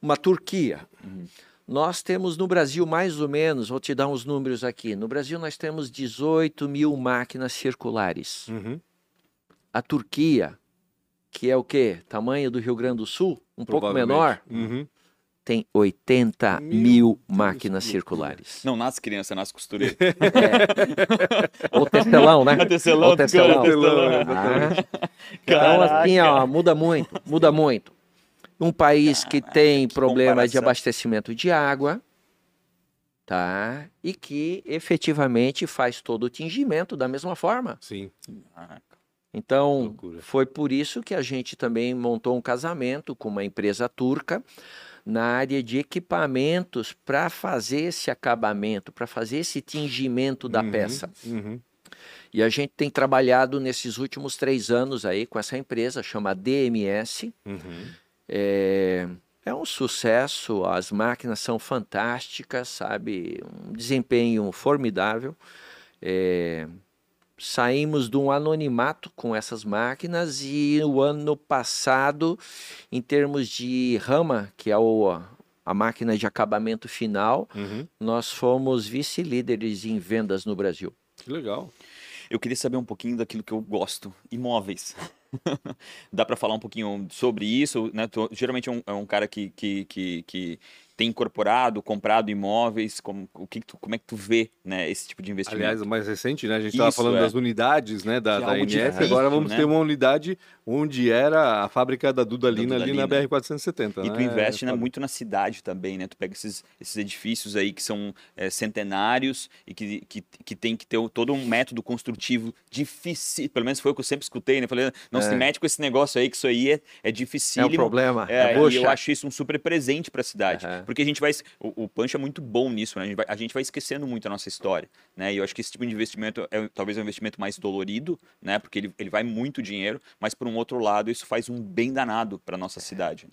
S4: uma Turquia. Nós temos no Brasil mais ou menos, vou te dar uns números aqui. No Brasil nós temos 18 mil máquinas circulares.
S1: Uhum.
S4: A Turquia, que é o quê? Tamanho do Rio Grande do Sul, um pouco menor,
S1: Uhum.
S4: tem 80
S1: Meu
S4: mil
S1: Deus,
S4: máquinas
S1: loucura.
S4: circulares.
S2: Não nasce criança, nasce costureira.
S4: Ou tecelão, né?
S2: Tecelão,
S4: Ou tecelão.
S1: tecelão,
S4: Ah. Então, assim, ó, muda muito, muda muito. Um país que tem
S2: que
S4: problema de abastecimento de água, tá? E que efetivamente faz todo o tingimento da mesma forma.
S1: Sim.
S4: Então, foi por isso que a gente também montou um casamento com uma empresa turca na área de equipamentos para fazer esse acabamento, para fazer esse tingimento da
S1: Uhum,
S4: peça.
S1: Uhum.
S4: E a gente tem trabalhado nesses últimos três anos aí com essa empresa, chama DMS.
S1: Uhum.
S4: É, é um sucesso, as máquinas são fantásticas, sabe? Um desempenho formidável. É, saímos de um anonimato com essas máquinas e o ano passado, em termos de rama, que é o, a máquina de acabamento final,
S1: Uhum.
S4: nós fomos vice-líderes em vendas no Brasil.
S1: Que legal.
S2: Eu queria saber um pouquinho daquilo que eu gosto, imóveis. Dá para falar um pouquinho sobre isso, né? Tu, geralmente é um, é um cara que, que, que, que tem incorporado, comprado imóveis, como, o que que tu, como é que tu vê, né, esse tipo de investimento?
S1: Aliás, o mais recente, né? A gente estava falando
S2: é.
S1: das unidades, né? Da,
S2: é
S1: da
S2: difícil,
S1: Agora vamos
S2: né?
S1: ter uma unidade onde era a fábrica da Dudalina
S2: Da
S1: ali na
S2: Dudalina.
S1: BR-470.
S2: E
S1: né,
S2: tu investe né, muito na cidade também, né? Tu pega esses, esses edifícios aí que são é, centenários e que, que, que tem que ter todo um método construtivo difícil. Pelo menos foi o que eu sempre escutei, né? Falei, não se
S4: É.
S2: mete com esse negócio aí, que isso aí é, é
S4: É um problema.
S2: É,
S4: É,
S2: e eu acho isso um super presente para a cidade.
S4: Aham.
S2: Porque a gente vai. O, o Punch é muito bom nisso, né? A gente, vai, a gente vai esquecendo muito a nossa história. Né? E eu acho que esse tipo de investimento é talvez um investimento mais dolorido, né? Porque ele, ele vai muito dinheiro, mas por um outro lado, isso faz um bem danado para nossa cidade.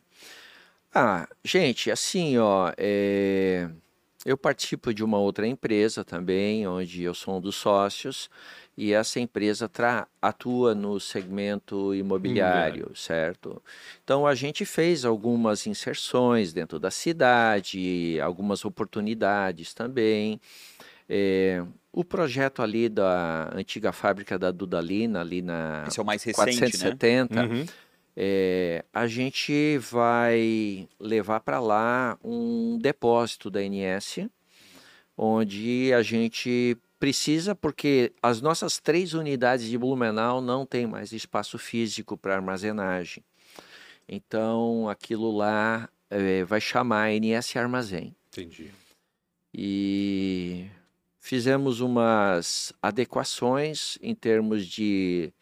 S4: Ah, gente, assim, ó, é, eu participo de uma outra empresa também, onde eu sou um dos sócios, e essa empresa tra- atua no segmento imobiliário, certo? Então a gente fez algumas inserções dentro da cidade, algumas oportunidades também. É, o projeto ali da antiga fábrica da Dudalina, ali na
S2: Esse é o mais recente, né?
S4: 470,
S1: Uhum.
S4: é, a gente vai levar para lá um depósito da NS, onde a gente precisa, porque as nossas três unidades de Blumenau não tem mais espaço físico para armazenagem. Então, aquilo lá é, vai chamar NS Armazém.
S1: Entendi.
S4: E fizemos umas adequações em termos de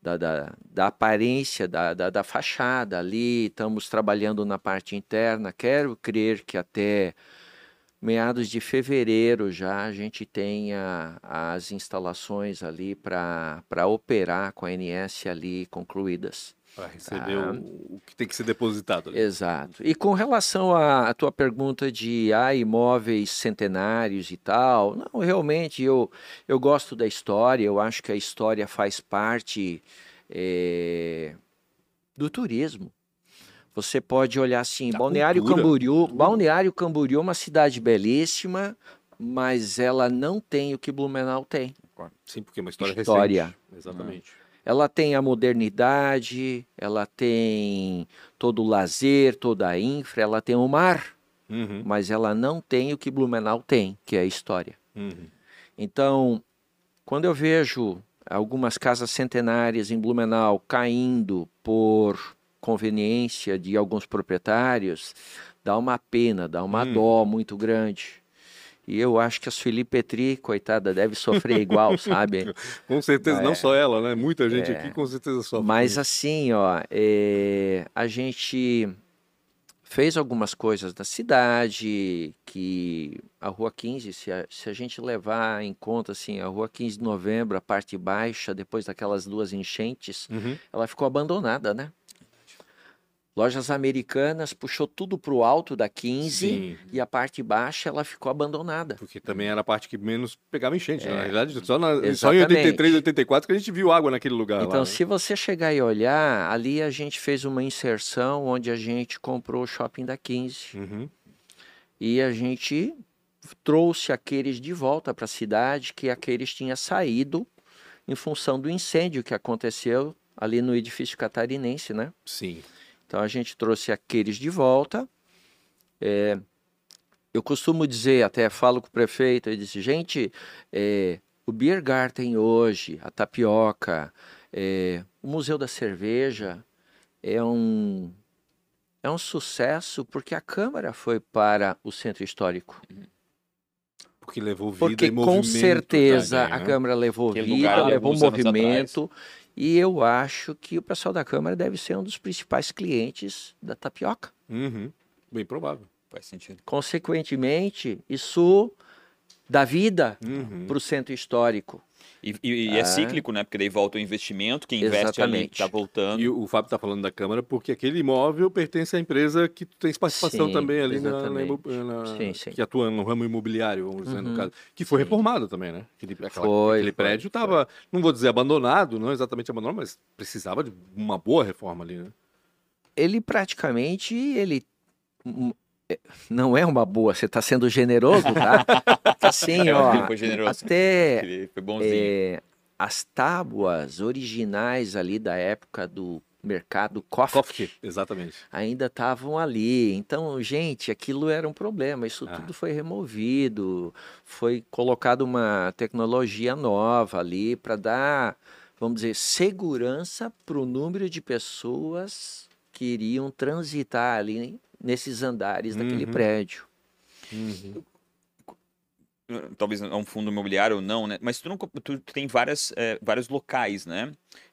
S4: da, da, da aparência da, da, da fachada ali, estamos trabalhando na parte interna. Quero crer que até meados de fevereiro já a gente tenha as instalações ali para operar com a NS ali concluídas.
S1: Para receber
S4: Tá.
S1: o, o que tem que ser depositado. ali.
S4: Exato. E com relação à à tua pergunta de ah, imóveis centenários e tal, não, realmente eu, eu gosto da história, eu acho que a história faz parte eh, do turismo. Você pode olhar assim,
S1: Da
S4: Balneário
S1: cultura.
S4: Camboriú, Balneário Camboriú é uma cidade belíssima, mas ela não tem o que Blumenau tem.
S1: Sim, porque é uma história,
S4: História.
S1: recente. Exatamente.
S4: Ela tem a modernidade, ela tem todo o lazer, toda a infra, ela tem o mar,
S1: Uhum.
S4: mas ela não tem o que Blumenau tem, que é a história.
S1: Uhum.
S4: Então, quando eu vejo algumas casas centenárias em Blumenau caindo por conveniência de alguns proprietários, dá uma pena, dá uma
S1: Hum.
S4: dó muito grande. E eu acho que a Sueli Petri, coitada, deve sofrer igual, sabe?
S1: Com certeza,
S4: É.
S1: não só ela, né? Muita gente
S4: É.
S1: aqui com certeza sofre.
S4: Mas assim, ó, é, a gente fez algumas coisas na cidade que a Rua 15, se a, se a gente levar em conta assim, a Rua 15 de Novembro, a parte baixa, depois daquelas duas enchentes,
S1: Uhum.
S4: ela ficou abandonada, né? Lojas americanas puxou tudo para o alto da 15
S1: Sim.
S4: e a parte baixa ela ficou abandonada.
S1: Porque também era a parte que menos pegava enchente, né?
S4: É.
S1: Na realidade, só, na, só em
S4: Exatamente.
S1: 83, 84 que a gente viu água naquele lugar.
S4: Então,
S1: lá, né?
S4: se você chegar e olhar, ali a gente fez uma inserção onde a gente comprou o shopping da 15
S1: Uhum.
S4: e a gente trouxe aqueles de volta para a cidade que aqueles tinha saído em função do incêndio que aconteceu ali no edifício catarinense, né?
S1: Sim.
S4: Então a gente trouxe aqueles de volta. É, eu costumo dizer, até falo com o prefeito, ele disse, gente, é, o Beer Garden hoje, a tapioca, é, o Museu da Cerveja é um, é um sucesso porque a Câmara foi para o Centro Histórico.
S1: Porque levou vida
S4: Porque
S1: e
S4: com
S1: movimento
S4: certeza
S1: também,
S4: a
S1: né?
S4: Câmara levou
S2: Aquele
S4: vida, levou movimento. E eu acho que o pessoal da Câmara deve ser um dos principais clientes da tapioca.
S1: Uhum. Bem provável.
S2: Faz sentido.
S4: Consequentemente, isso dá vida
S1: Uhum.
S4: para o centro histórico.
S2: E, e- e é
S4: Ah.
S2: cíclico, né? Porque daí volta o investimento, quem investe ali
S4: Exatamente.
S2: está voltando.
S1: E o Fábio está falando da Câmara porque aquele imóvel pertence à empresa que tu tens participação
S4: Sim,
S1: também ali na, na na-
S4: Sim, sim.
S1: que atua no ramo imobiliário, vamos dizer, no
S4: Uhum.
S1: caso. Que foi reformado também, né? Aquele, aquela-
S4: Foi,
S1: aquele prédio estava, não vou dizer abandonado, não exatamente abandonado, mas precisava de uma boa reforma ali, né?
S4: Ele praticamente, ele é, não é uma boa, você está sendo generoso, tá? Assim,
S2: É,
S4: ó,
S2: foi generoso.
S4: até
S2: Ele foi bonzinho.
S4: é, as tábuas originais ali da época do mercado
S1: Kofke, exatamente.
S4: ainda estavam ali. Então, gente, aquilo era um problema. Isso
S1: Ah.
S4: tudo foi removido, foi colocado uma tecnologia nova ali para dar, vamos dizer, segurança para o número de pessoas que iriam transitar ali nesses andares daquele
S1: Uhum.
S4: prédio.
S2: talvez é um fundo imobiliário ou não, né? Mas tu, não, tu, tu tem várias, eh, vários locais, né?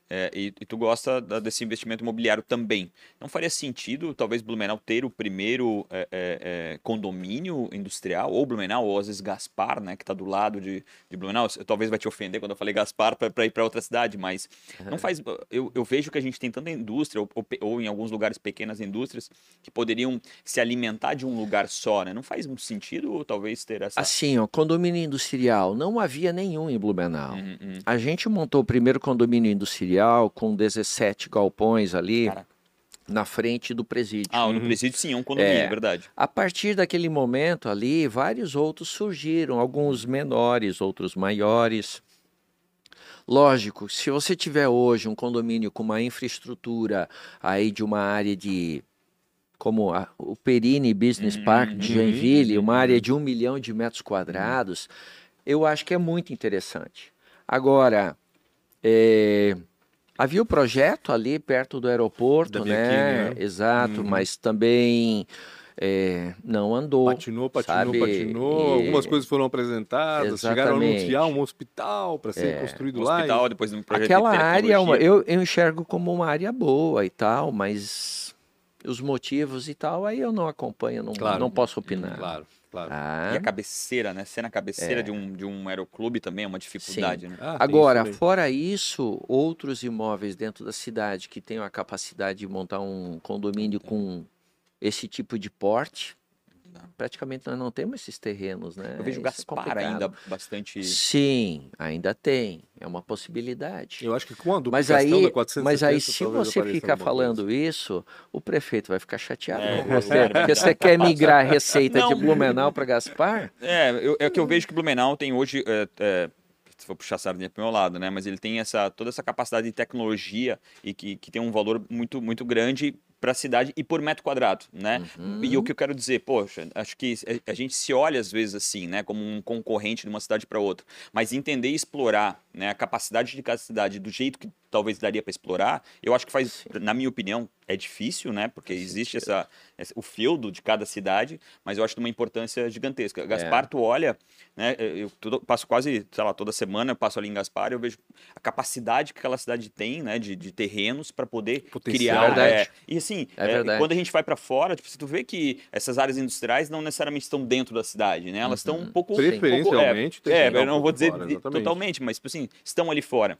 S2: Eh, e, e tu gosta da- desse investimento imobiliário também. Não faria sentido, talvez, Blumenau ter o primeiro eh, eh, eh, condomínio industrial, ou Blumenau, ou às vezes Gaspar, né? Que está do lado de, de Blumenau. Talvez vai te ofender quando eu falei Gaspar para ir para outra cidade, mas não faz. Eu, eu vejo que a gente tem tanta indústria, ou, ou em alguns lugares pequenas indústrias, que poderiam se alimentar de um lugar só, né? Não faz muito sentido, ou talvez ter essa.
S4: Assim, ó, condomínio industrial, não havia nenhum em Blumenau.
S2: Uhum, uhum.
S4: A gente montou o primeiro condomínio industrial com 17 galpões ali
S2: Caraca.
S4: na frente do presídio.
S2: Ah, no
S1: Uhum.
S2: presídio sim, é um condomínio,
S4: É.
S2: verdade.
S4: A partir daquele momento ali, vários outros surgiram, alguns menores, outros maiores. Lógico, se você tiver hoje um condomínio com uma infraestrutura aí de uma área de como a- o Perini Business Park de
S2: Uhum,
S4: Joinville, uma
S2: uhum.
S4: área de um milhão de metros quadrados, eu acho que é muito interessante. Agora, é, havia o projeto ali perto do aeroporto,
S1: Da
S4: né?
S1: Bianchini, né?
S4: Exato,
S1: Uhum.
S4: mas também é, não andou.
S1: Patinou, patinou,
S4: sabe?
S1: patinou.
S4: E-
S1: Algumas coisas foram apresentadas. Chegaram a
S4: Exatamente.
S1: anunciar um hospital para ser
S4: É.
S1: construído
S2: Um
S1: lá.
S2: hospital, depois um projeto
S4: Aquela
S2: de
S4: área, é uma- eu, eu enxergo como uma área boa e tal, mas os motivos e tal, aí eu não acompanho, não,
S1: Claro.
S4: não posso opinar.
S1: E... Claro, claro.
S4: Tá?
S2: E a cabeceira, né? Ser na cabeceira de, um, de um aeroclube também é uma dificuldade, né?
S1: Ah,
S4: Agora,
S1: isso
S4: fora isso, outros imóveis dentro da cidade que tenham a capacidade de montar um condomínio com esse tipo de porte, praticamente nós não temos esses terrenos, né?
S2: Eu vejo
S4: Isso é
S2: Gaspar
S4: complicado.
S2: ainda bastante.
S4: Sim, ainda tem. É uma possibilidade.
S1: Eu acho que a
S4: Mas aí,
S1: da 470,
S4: mas aí se você ficar falando
S1: coisa.
S4: isso, o prefeito vai ficar chateado
S2: É,
S4: com
S2: é
S4: você,
S2: verdade.
S4: porque você quer migrar a receita de
S2: Não.
S4: Blumenau para Gaspar?
S2: É, eu- é que eu vejo que Blumenau tem hoje. é, é, se for puxar a sardinha pro meu lado, né? Mas ele tem essa, toda essa capacidade de tecnologia e que, que tem um valor muito, muito grande para a cidade e por metro quadrado, né?
S4: Uhum.
S2: E o que eu quero dizer, poxa, acho que a- gente se olha às vezes assim, né, como um concorrente de uma cidade para outra, mas entender e explorar, né, a capacidade de cada cidade do jeito que talvez daria para explorar, eu acho que faz, na minha opinião, é difícil, né, porque existe essa, essa- o feudo de cada cidade, mas eu acho de uma importância gigantesca. Gaspar, tu olha, né, eu todo- passo quase, sei lá, toda semana eu passo ali em Gaspar, eu vejo a capacidade que aquela cidade tem, né, de, de terrenos para poder
S1: Potencial.
S2: criar,
S4: Verdade.
S2: é, e assim,
S4: É
S2: é, quando a gente vai para fora, tipo, se tu vê que essas áreas industriais não necessariamente estão dentro da cidade, né? Elas estão um pouco um pouco-
S1: Preferencialmente, tem que
S2: é, é,
S1: um
S2: eu não vou
S1: pouco
S2: dizer
S1: fora,
S2: totalmente, mas tipo assim, estão ali fora.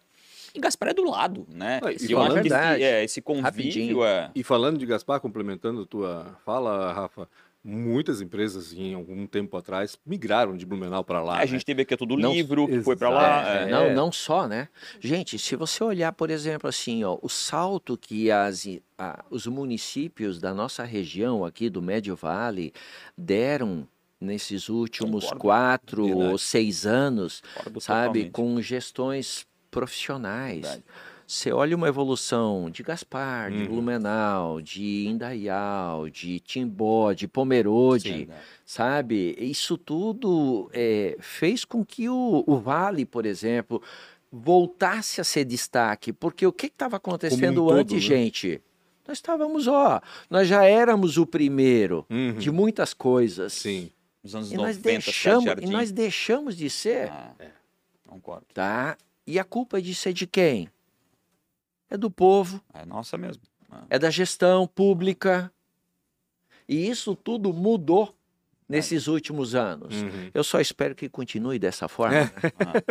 S2: E Gaspar é do lado, né?
S1: Ah, e
S2: eu acho
S1: falando-
S2: que esse,
S4: Verdade.
S2: é, esse convívio é.
S1: E falando de Gaspar, complementando a tua fala, Rafa, muitas empresas em algum tempo atrás migraram de Blumenau para lá.
S2: a
S1: né?
S2: gente teve aqui a todo
S4: Não-
S2: livro, que foi para lá.
S4: É,
S2: é.
S4: não, não só, né? Gente, se você olhar, por exemplo, assim, ó, o salto que as, a- os municípios da nossa região aqui do Médio Vale deram nesses últimos
S2: Concordo.
S4: quatro
S1: Verdade.
S4: ou seis anos,
S2: Concordo
S4: sabe,
S2: totalmente.
S4: com gestões profissionais.
S2: Verdade.
S4: Você olha uma evolução de Gaspar, de
S1: Uhum.
S4: Blumenau, de Indaial, de Timbó, de Pomerode,
S2: Sim, né?
S4: sabe? Isso tudo é, fez com que o, o Vale, por exemplo, voltasse a ser destaque, porque o que estava acontecendo
S1: todo,
S4: antes,
S1: né?
S4: gente? Nós estávamos, ó, nós já éramos o primeiro
S1: Uhum.
S4: de muitas coisas.
S1: Sim.
S2: Nos anos
S4: E nós
S2: 90, Cidade
S4: deixamos, e nós deixamos de ser,
S2: Ah, Concordo.
S4: tá? E a culpa disso é de quem? É do povo,
S2: É nossa mesmo. Ah,
S4: é da gestão pública. E isso tudo mudou nesses últimos anos.
S1: Uhum.
S4: Eu só espero que continue dessa forma.
S1: É.
S4: né?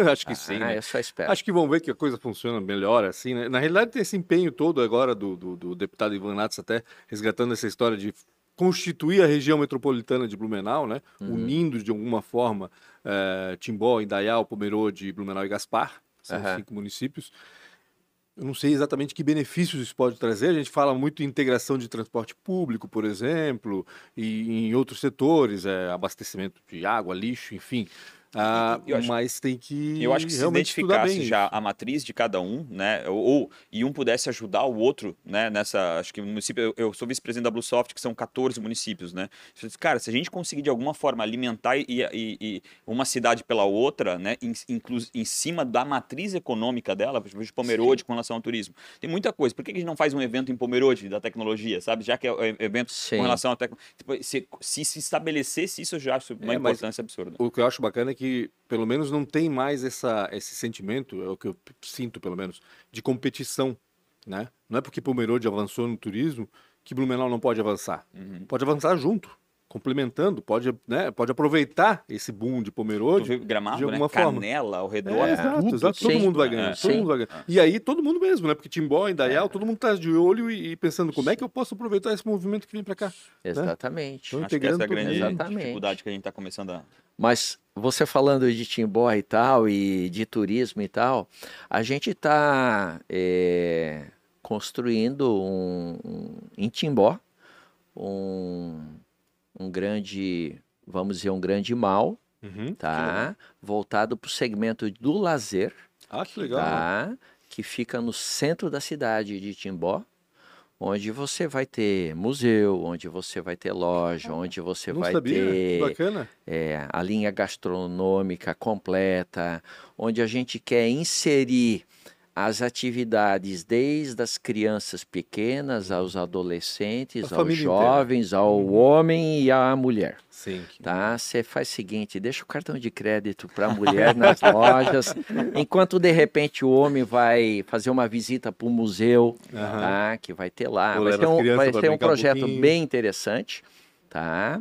S1: Acho que sim.
S4: Ah,
S1: né?
S4: eu só espero.
S1: Acho que vão ver que a coisa funciona melhor assim, né? Na realidade, tem esse empenho todo agora do, do, do deputado Ivan Nats até resgatando essa história de constituir a região metropolitana de Blumenau, né?
S4: Uhum.
S1: Unindo de alguma forma eh, Timbó, Indaial, Pomerode, Blumenau e Gaspar, são
S4: Aham.
S1: cinco municípios. Eu não sei exatamente que benefícios isso pode trazer. A gente fala muito em integração de transporte público, por exemplo, e em outros setores, é, abastecimento de água, lixo, enfim. Ah,
S2: acho-
S1: mas tem que
S2: Eu acho que se identificasse já
S1: isso.
S2: a matriz de cada um, né, ou, ou- e um pudesse ajudar o outro, né, nessa, acho que o município, eu, eu sou vice-presidente da Bluesoft, que são 14 municípios, né, cara, se a gente conseguir de alguma forma alimentar e, e- e uma cidade pela outra, né, em, inclu- em cima da matriz econômica dela, por exemplo, de Pomerode com relação ao turismo, tem muita coisa, por que a gente não faz um evento em Pomerode da tecnologia, sabe, já que é o evento
S4: Sim.
S2: com relação à tecnologia, se, se se estabelecesse isso, eu já acho uma
S1: É,
S2: importância absurda.
S1: O que eu acho bacana é que, pelo menos, não tem mais essa, esse sentimento, é o que eu sinto, pelo menos, de competição, né? Não é porque Pomerode avançou no turismo que Blumenau não pode avançar.
S2: Uhum.
S1: Pode avançar junto, complementando, pode, né, pode aproveitar esse boom de Pomerode.
S2: gramado,
S1: de
S2: né?
S1: alguma forma.
S2: Canela ao redor,
S1: É, exato,
S2: tudo
S1: exato. Todo mundo vai ganhar.
S2: É.
S1: Todo mundo vai ganhar. E aí todo mundo mesmo, né? Porque Timbó, Indaial, todo mundo tá de olho e, e pensando como é que eu posso aproveitar esse movimento que vem para cá.
S4: Exatamente.
S1: Então,
S2: Acho que essa é a grande.
S4: Exatamente.
S2: dificuldade que a gente está começando a.
S4: Mas você falando de Timbó e tal, e de turismo e tal, a gente está construindo um, um- em Timbó um, um grande, vamos dizer, um grande mal,
S1: Uhum.
S4: tá? Voltado para o segmento do lazer,
S1: Ah, que legal.
S4: tá? Que fica no centro da cidade de Timbó, onde você vai ter museu, onde você vai ter loja, onde você
S1: Não
S4: vai
S1: sabia. Que
S4: ter
S1: bacana.
S4: é, a linha gastronômica completa, onde a gente quer inserir as atividades desde as crianças pequenas aos adolescentes,
S1: A
S4: aos
S1: família inteira.
S4: jovens, ao homem e à mulher.
S1: Sim.
S4: Tá? Você faz o seguinte, deixa o cartão de crédito para a mulher nas lojas, enquanto de repente o homem vai fazer uma visita para o museu,
S1: Aham.
S4: tá? Que vai ter lá. Vai
S1: as
S4: um, vai ser um
S1: um
S4: projeto
S1: pouquinho.
S4: bem interessante, tá?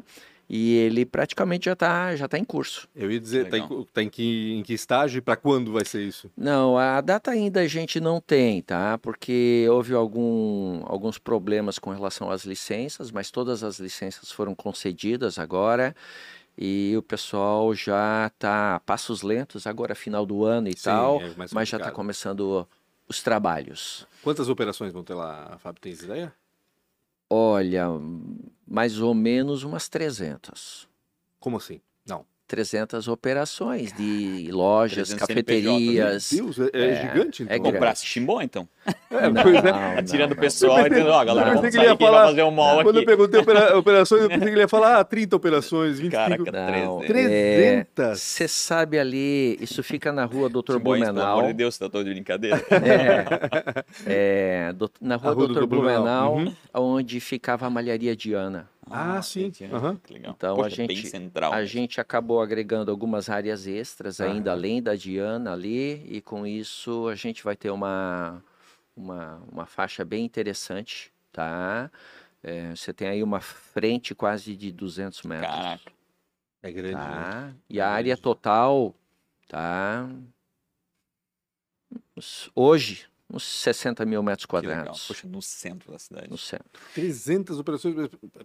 S4: E ele praticamente já está já tá em curso.
S1: Eu ia dizer, tá,
S2: Legal.
S1: em, tá em que, em que estágio e para quando vai ser isso?
S4: Não, a data ainda a gente não tem, tá? Porque houve algum, alguns problemas com relação às licenças, mas todas as licenças foram concedidas agora. E o pessoal já está a passos lentos, agora final do ano e
S1: Sim,
S4: tal,
S1: é
S4: mas já está começando os trabalhos.
S1: Quantas operações vão ter lá, Fábio? Tem ideia?
S4: Olha, mais ou menos umas 300.
S1: Como assim? Não.
S4: 300 operações de lojas,
S2: 300
S4: cafeterias.
S1: Meu Deus, é, é
S4: É,
S1: gigante, então.
S4: é.
S2: Comprasse chimbó, então.
S1: É,
S4: Não,
S1: pois é.
S4: não,
S2: Tirando o pessoal e dizendo, ó, galera,
S1: Eu
S2: vamos sair
S1: ia
S2: aqui,
S1: falar-
S2: fazer um mall
S1: Quando eu
S2: aqui.
S1: perguntei opera- operações, eu pensei que ele ia falar ah, 30 operações, 25.
S2: Caraca,
S4: Não,
S2: 300.
S1: 300.
S4: Você sabe ali, isso fica na rua Doutor
S2: Chimbóis, pelo
S4: Blumenau.
S2: amor de Deus, você tá todo de brincadeira.
S4: É, é, do- na rua, Doutor
S1: Dr. Blumenau.
S4: Blumenau, onde ficava a Malharia Diana.
S1: Ah, sim.
S2: entendi.
S1: Aham.
S2: Que legal.
S4: Então,
S2: Poxa,
S4: a
S2: bem
S4: gente-
S2: central.
S4: A gente acabou agregando algumas áreas extras ainda,
S1: Aham.
S4: além da Diana ali, e com isso a gente vai ter uma, uma, uma faixa bem interessante, tá? É, você tem aí uma frente quase de 200 metros.
S2: Caraca.
S1: É grande. né?
S4: Tá? E
S1: É
S4: a área total, tá? Hoje, uns 60 mil metros quadrados
S2: Poxa, no centro da cidade.
S4: no centro.
S1: 300 operações.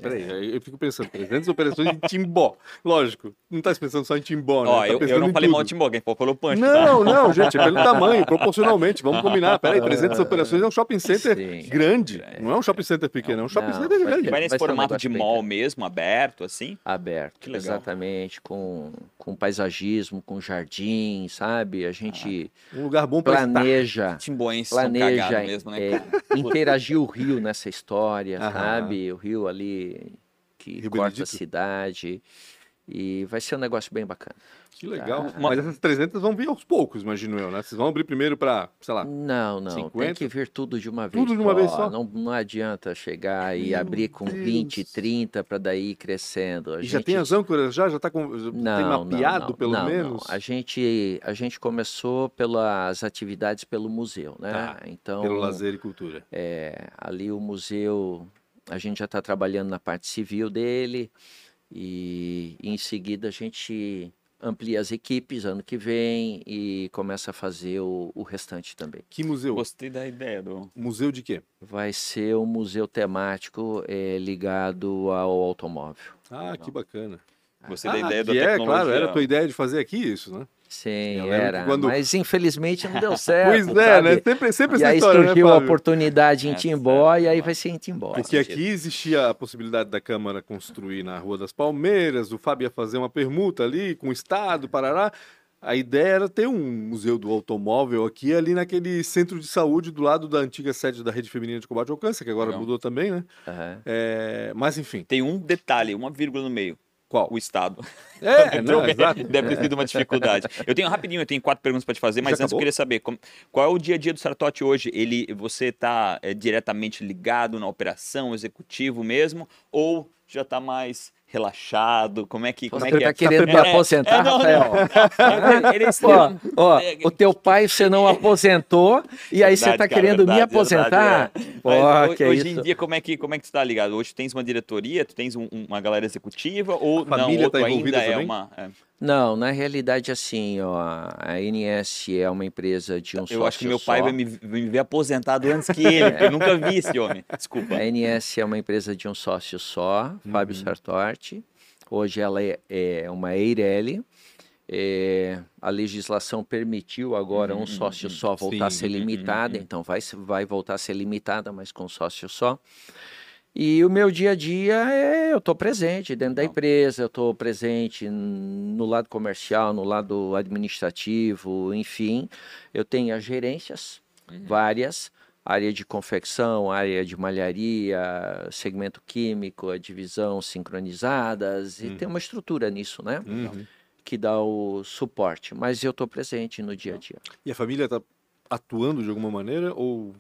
S1: Peraí,
S2: É.
S1: eu fico pensando, 300 operações em Timbó. Lógico, não tá pensando só em Timbó, né?
S2: Ó,
S1: Tá
S2: eu, eu não falei mal
S1: tudo.
S2: de Timor, quem falou punch, tá?
S1: Não, não, gente, é pelo tamanho, proporcionalmente, vamos combinar. Peraí, 300 operações é um shopping center
S4: Sim.
S1: grande, não é um shopping center pequeno, é um shopping
S4: Não,
S1: center
S4: vai
S1: grande.
S2: Vai nesse
S4: Vai
S2: formato de mall mesmo, aberto, assim?
S4: Aberto,
S2: Que legal.
S4: exatamente, com, com paisagismo, com jardim, sabe? A gente
S1: Um lugar bom para estar.
S4: planeja,
S2: são
S4: planeja
S2: mesmo, né?
S4: é, interagir o rio nessa história,
S1: Aham.
S4: sabe? O rio ali que
S1: Rio
S4: corta a
S1: Benedito?
S4: cidade. E vai ser um negócio bem bacana.
S1: Que legal.
S4: Tá.
S1: Mas essas 300 vão vir aos poucos, imagino eu, né? Vocês vão abrir primeiro para, sei lá,
S4: Não, não, tem
S1: 50?
S4: que vir tudo de uma vez.
S1: Tudo de uma vez só?
S4: Não, não adianta chegar e
S1: Meu
S4: abrir com
S1: Deus.
S4: 20, 30 para daí ir crescendo. A
S1: e já
S4: gente-
S1: tem as âncoras, já, já tá com, já tem
S4: Não,
S1: mapeado
S4: não, não,
S1: pelo
S4: não, não.
S1: menos?
S4: A gente a gente começou pelas atividades pelo museu, né?
S1: Tá,
S4: Então
S1: Pelo lazer e cultura.
S4: é, ali o museu a gente já está trabalhando na parte civil dele. E, e em seguida a gente amplia as equipes ano que vem e começa a fazer o, o restante também.
S1: Que museu?
S2: Gostei da ideia do.
S1: Museu de quê?
S4: Vai ser um museu temático eh, ligado ao automóvel.
S1: Ah, que bacana.
S2: Gostei
S1: Ah,
S2: da ideia da
S1: que é,
S2: tecnologia.
S1: claro, era a tua ideia de fazer aqui isso, né?
S4: Sim, era.
S1: quando-
S4: Mas infelizmente não deu certo.
S1: pois é,
S4: sabe?
S1: né? Sempre, sempre
S4: E
S1: essa
S4: aí
S1: história,
S4: surgiu
S1: né,
S4: a oportunidade em
S2: É,
S4: Timbó
S2: certo,
S4: e aí vai ser em Timbó.
S1: Porque
S2: sentido.
S1: aqui existia a possibilidade da Câmara construir na Rua das Palmeiras, o Fábio ia fazer uma permuta ali com o Estado, Parará. A ideia era ter um museu do automóvel aqui, ali naquele centro de saúde do lado da antiga sede da Rede Feminina de Combate ao Câncer, que agora
S2: Legal.
S1: mudou também, né?
S4: Aham.
S1: É, Mas enfim,
S2: Tem um detalhe, uma vírgula no meio.
S1: Qual?
S2: O Estado.
S1: É, não, exato.
S2: Deve ter sido uma dificuldade. Eu tenho rapidinho, eu tenho quatro perguntas para te fazer, mas
S1: Já
S2: antes eu
S1: acabou?
S2: queria saber como- qual é o dia a dia do Sartotti hoje. Ele, você está diretamente ligado na operação, executivo mesmo, ou já está mais relaxado? Como é que, como
S4: Você
S2: é que
S4: tá
S2: é?
S4: querendo me
S2: É,
S4: aposentar,
S2: é, não,
S4: Rafael?
S2: não. Ele é
S4: Ó,
S2: extremo-
S4: ó,
S2: É,
S4: o teu pai você não aposentou e aí você
S2: Verdade,
S4: tá
S2: cara,
S4: querendo me
S2: verdade,
S4: aposentar?
S2: verdade, é.
S4: Pô,
S2: Mas ho-
S4: que
S2: hoje
S4: isso.
S2: em dia, como é que, como é que tu tá ligado? Hoje tu tens uma diretoria, tu tens um- um- uma galera executiva ou
S1: família
S2: não, ou
S1: tá
S2: ainda
S1: envolvida
S2: é
S1: também?
S2: uma...
S4: Não, na realidade, assim, ó, a NS é uma empresa de um
S2: Eu acho que
S4: sócio
S2: meu pai vai me, vai me ver aposentado antes que ele, eu nunca vi esse homem. Desculpa.
S4: A NS é uma empresa de um sócio só, Fábio
S2: Uhum.
S4: Sartorti. Hoje ela é, é uma Eireli. É, a legislação permitiu agora
S2: Uhum,
S4: um sócio só voltar a
S1: Sim,
S4: ser
S2: uhum,
S4: limitada,
S2: uhum.
S4: então vai, vai voltar a ser limitada, mas com sócio só. E o meu dia a dia é eu estou presente dentro da empresa, eu estou presente no lado comercial, no lado administrativo, enfim. Eu tenho as gerências,
S2: Uhum.
S4: várias, área de confecção, área de malharia, segmento químico, a divisão sincronizadas, e tem uma estrutura nisso, né?
S1: Uhum.
S4: Que dá o suporte. Mas eu estou presente no dia a dia.
S1: E a família está atuando de alguma maneira ou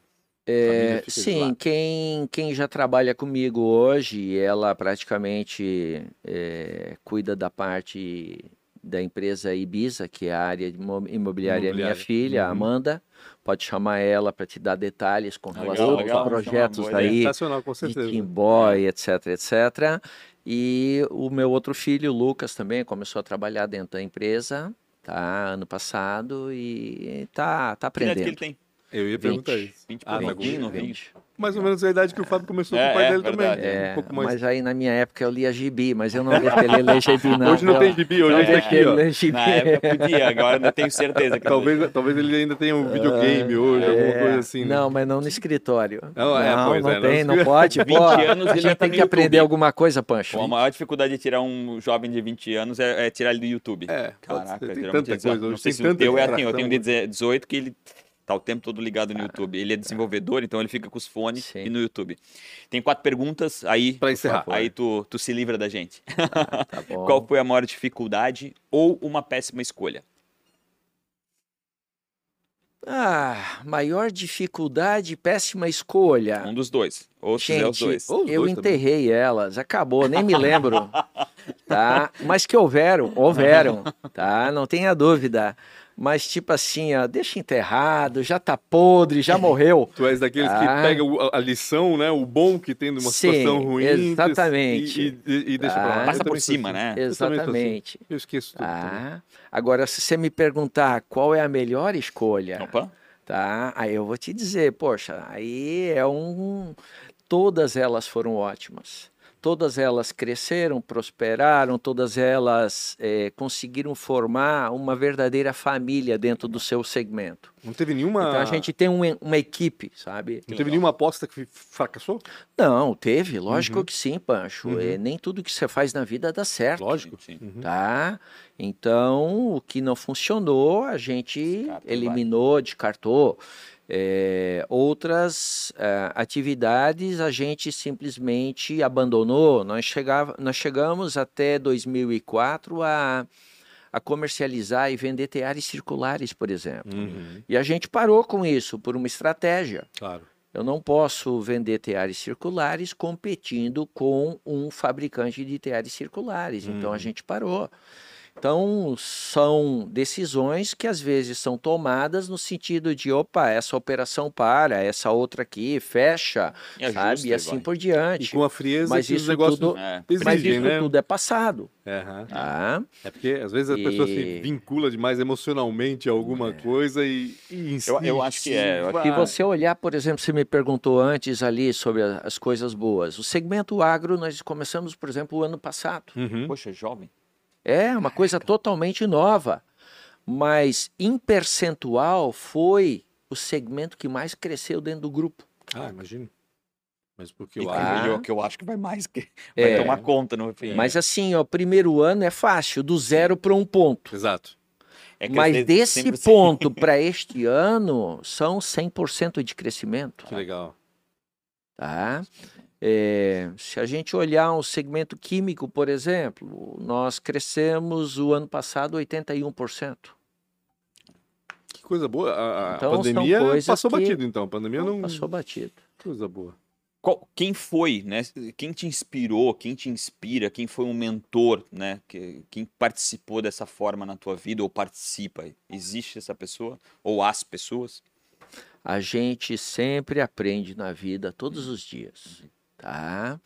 S4: É, sim, quem, quem já trabalha comigo hoje, ela praticamente é, cuida da parte da empresa Ibiza, que é a área de imo- imobiliária, minha
S1: Imobiliária.
S4: filha, a
S1: Uhum.
S4: Amanda. Pode chamar ela para te dar detalhes com
S2: Legal,
S4: relação
S2: legal, é uma
S4: projetos
S2: boa ideia.
S4: aí
S1: Sensacional, com
S4: de. Timbó, etc, etc. E o meu outro filho, Lucas, também começou a trabalhar dentro da empresa, tá? Ano passado e tá, tá
S2: Que idade que
S4: aprendendo.
S2: ele tem?
S1: Eu ia perguntar isso.
S2: 20
S1: Ah,
S2: por
S1: tá
S2: novinho,
S1: bom.
S2: novinho.
S1: Mais ou menos a idade que o Fábio começou
S2: É,
S1: com o pai
S2: é,
S1: dele
S2: verdade.
S1: também.
S4: É,
S1: um pouco mais.
S4: mas aí na minha época eu lia gibi, mas eu não deixei ele ler gibi não.
S1: hoje não tem gibi, hoje
S4: Não
S1: é aqui,
S4: ele
S1: ó.
S4: ler gibi.
S2: Na época podia, agora ainda tenho certeza que
S1: Talvez, talvez ele ainda tenha um videogame hoje, alguma
S4: É,
S1: coisa assim. né?
S4: Não, mas não no escritório.
S1: Não, é, pois
S4: não
S1: é, não
S4: tem, não pode.
S2: 20
S4: pô,
S2: anos ele já tá
S4: tem
S2: no
S4: que aprender alguma coisa, Pancho.
S2: Pô, a maior dificuldade de tirar um jovem de 20 anos é, é tirar ele do YouTube.
S1: É,
S2: Caraca,
S1: tem tanta coisa
S2: Não
S1: hoje,
S2: sei
S1: tem
S2: se o teu é assim, eu tenho de 18 que ele tá o tempo todo ligado no YouTube. Ele é desenvolvedor, então ele fica com os fones
S4: Sim.
S2: e no YouTube. Tem quatro perguntas, aí,
S1: Pra encerrar.
S2: aí tu, tu se livra da gente.
S4: Tá bom.
S2: Qual foi a maior dificuldade ou uma péssima escolha?
S4: Ah, maior dificuldade, péssima escolha.
S2: Um dos dois. Ou fizer os dois.
S1: Ou os
S4: eu
S1: dois também.
S4: enterrei elas, acabou, nem me lembro, tá? Mas que houveram, houveram, tá? Não tenha dúvida. Mas tipo assim, ó, deixa enterrado, já tá podre, já morreu.
S1: Tu és daqueles
S4: Ah.
S1: que pega o- a, lição, né? O bom que tem numa
S4: Sim,
S1: situação ruim.
S4: exatamente.
S1: E, e- e deixa pra lá.
S4: Ah.
S1: Eu
S2: Passa por cima,
S1: assim.
S2: né?
S1: Eu também sou assim.
S4: Exatamente.
S1: Eu esqueço tudo.
S4: Tá? Agora, se você me perguntar qual é a melhor escolha,
S2: Opa.
S4: tá? Aí eu vou te dizer, poxa, aí é um. Todas elas foram ótimas. Todas elas cresceram, prosperaram, todas elas eh, conseguiram formar uma verdadeira família dentro do seu segmento.
S1: Não teve nenhuma.
S4: Então a gente tem um- uma equipe, sabe?
S1: Não teve nenhuma aposta que fracassou?
S4: Não, teve, lógico
S1: Uhum.
S4: que sim, Pancho.
S1: Uhum.
S4: Eh, nem tudo que você faz na vida dá certo.
S1: Lógico.
S2: Sim.
S1: Uhum.
S4: Tá? Então, o que não funcionou, a gente
S2: Descarta, vai.
S4: eliminou, descartou. É, outras é, atividades a gente simplesmente abandonou. Nós, chegava, nós chegamos até 2004 a, a comercializar e vender teares circulares, por exemplo.
S1: Uhum.
S4: E a gente parou com isso por uma estratégia.
S1: Claro.
S4: Eu não posso vender teares circulares competindo com um fabricante de teares circulares. Então a
S1: Uhum.
S4: gente parou. Então, são decisões que às vezes são tomadas no sentido de, opa, essa operação para, essa outra aqui fecha,
S2: E ajusta
S4: sabe?
S2: e
S4: E assim
S2: vai.
S4: por
S1: E
S4: diante.
S1: com a frieza
S4: Mas isso
S1: negócios
S4: tudo-
S2: É.
S1: exigem,
S4: Mas isso
S1: né?
S4: tudo é passado, tá?
S1: É porque às vezes a pessoa se
S4: E-
S1: vincula demais emocionalmente a alguma coisa e, e
S2: Eu- eu acho que é,
S4: Se
S2: Ah.
S4: você olhar, por exemplo, você me perguntou antes ali sobre as coisas boas. O segmento agro, nós começamos, por exemplo, o ano passado.
S1: Uhum.
S2: Poxa, jovem.
S4: É uma coisa totalmente nova. Mas em percentual foi o segmento que mais cresceu dentro do grupo.
S1: Ah, imagino. Mas porque eu
S2: que
S1: acho.
S2: eu, que eu acho que vai mais que
S4: É.
S2: vai tomar conta no fim.
S4: Mas assim, ó, primeiro ano é fácil, do zero para um ponto.
S1: Exato.
S2: É
S4: Mas desse ponto para este ano são 100% de crescimento.
S1: Que legal.
S4: Tá? É, se a gente olhar um segmento químico, por exemplo, nós crescemos o ano passado 81%.
S1: Que coisa boa. A, a
S4: Então, são
S1: pandemia passou batido, então. A pandemia não.
S4: Passou batido.
S1: Coisa boa.
S2: Qual- quem foi, né? Quem te inspirou, quem te inspira, quem foi um mentor, né? Que, quem participou dessa forma na tua vida ou participa? Existe essa pessoa ou as pessoas?
S4: A gente sempre aprende na vida todos os dias, tá?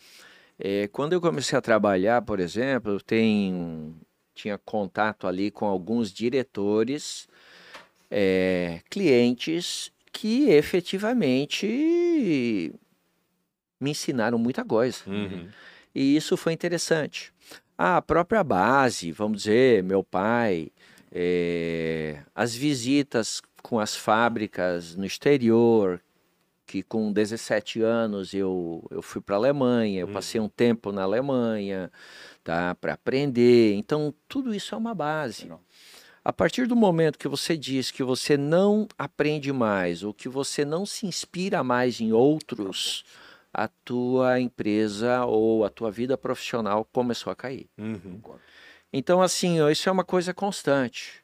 S4: É, quando eu comecei a trabalhar, por exemplo, eu tenho, tinha contato ali com alguns diretores, é, clientes que efetivamente me ensinaram muita coisa.
S1: Uhum.
S4: E isso foi interessante. A própria base, vamos dizer, meu pai, eh, as visitas com as fábricas no exterior, que com 17 anos eu, eu fui para a Alemanha, eu passei um tempo na Alemanha, tá, para aprender. Então, tudo isso é uma base.
S2: Legal.
S4: A partir do momento que você diz que você não aprende mais ou que você não se inspira mais em outros, a tua empresa ou a tua vida profissional começou a cair.
S1: Uhum.
S4: Então, assim, isso é uma coisa constante.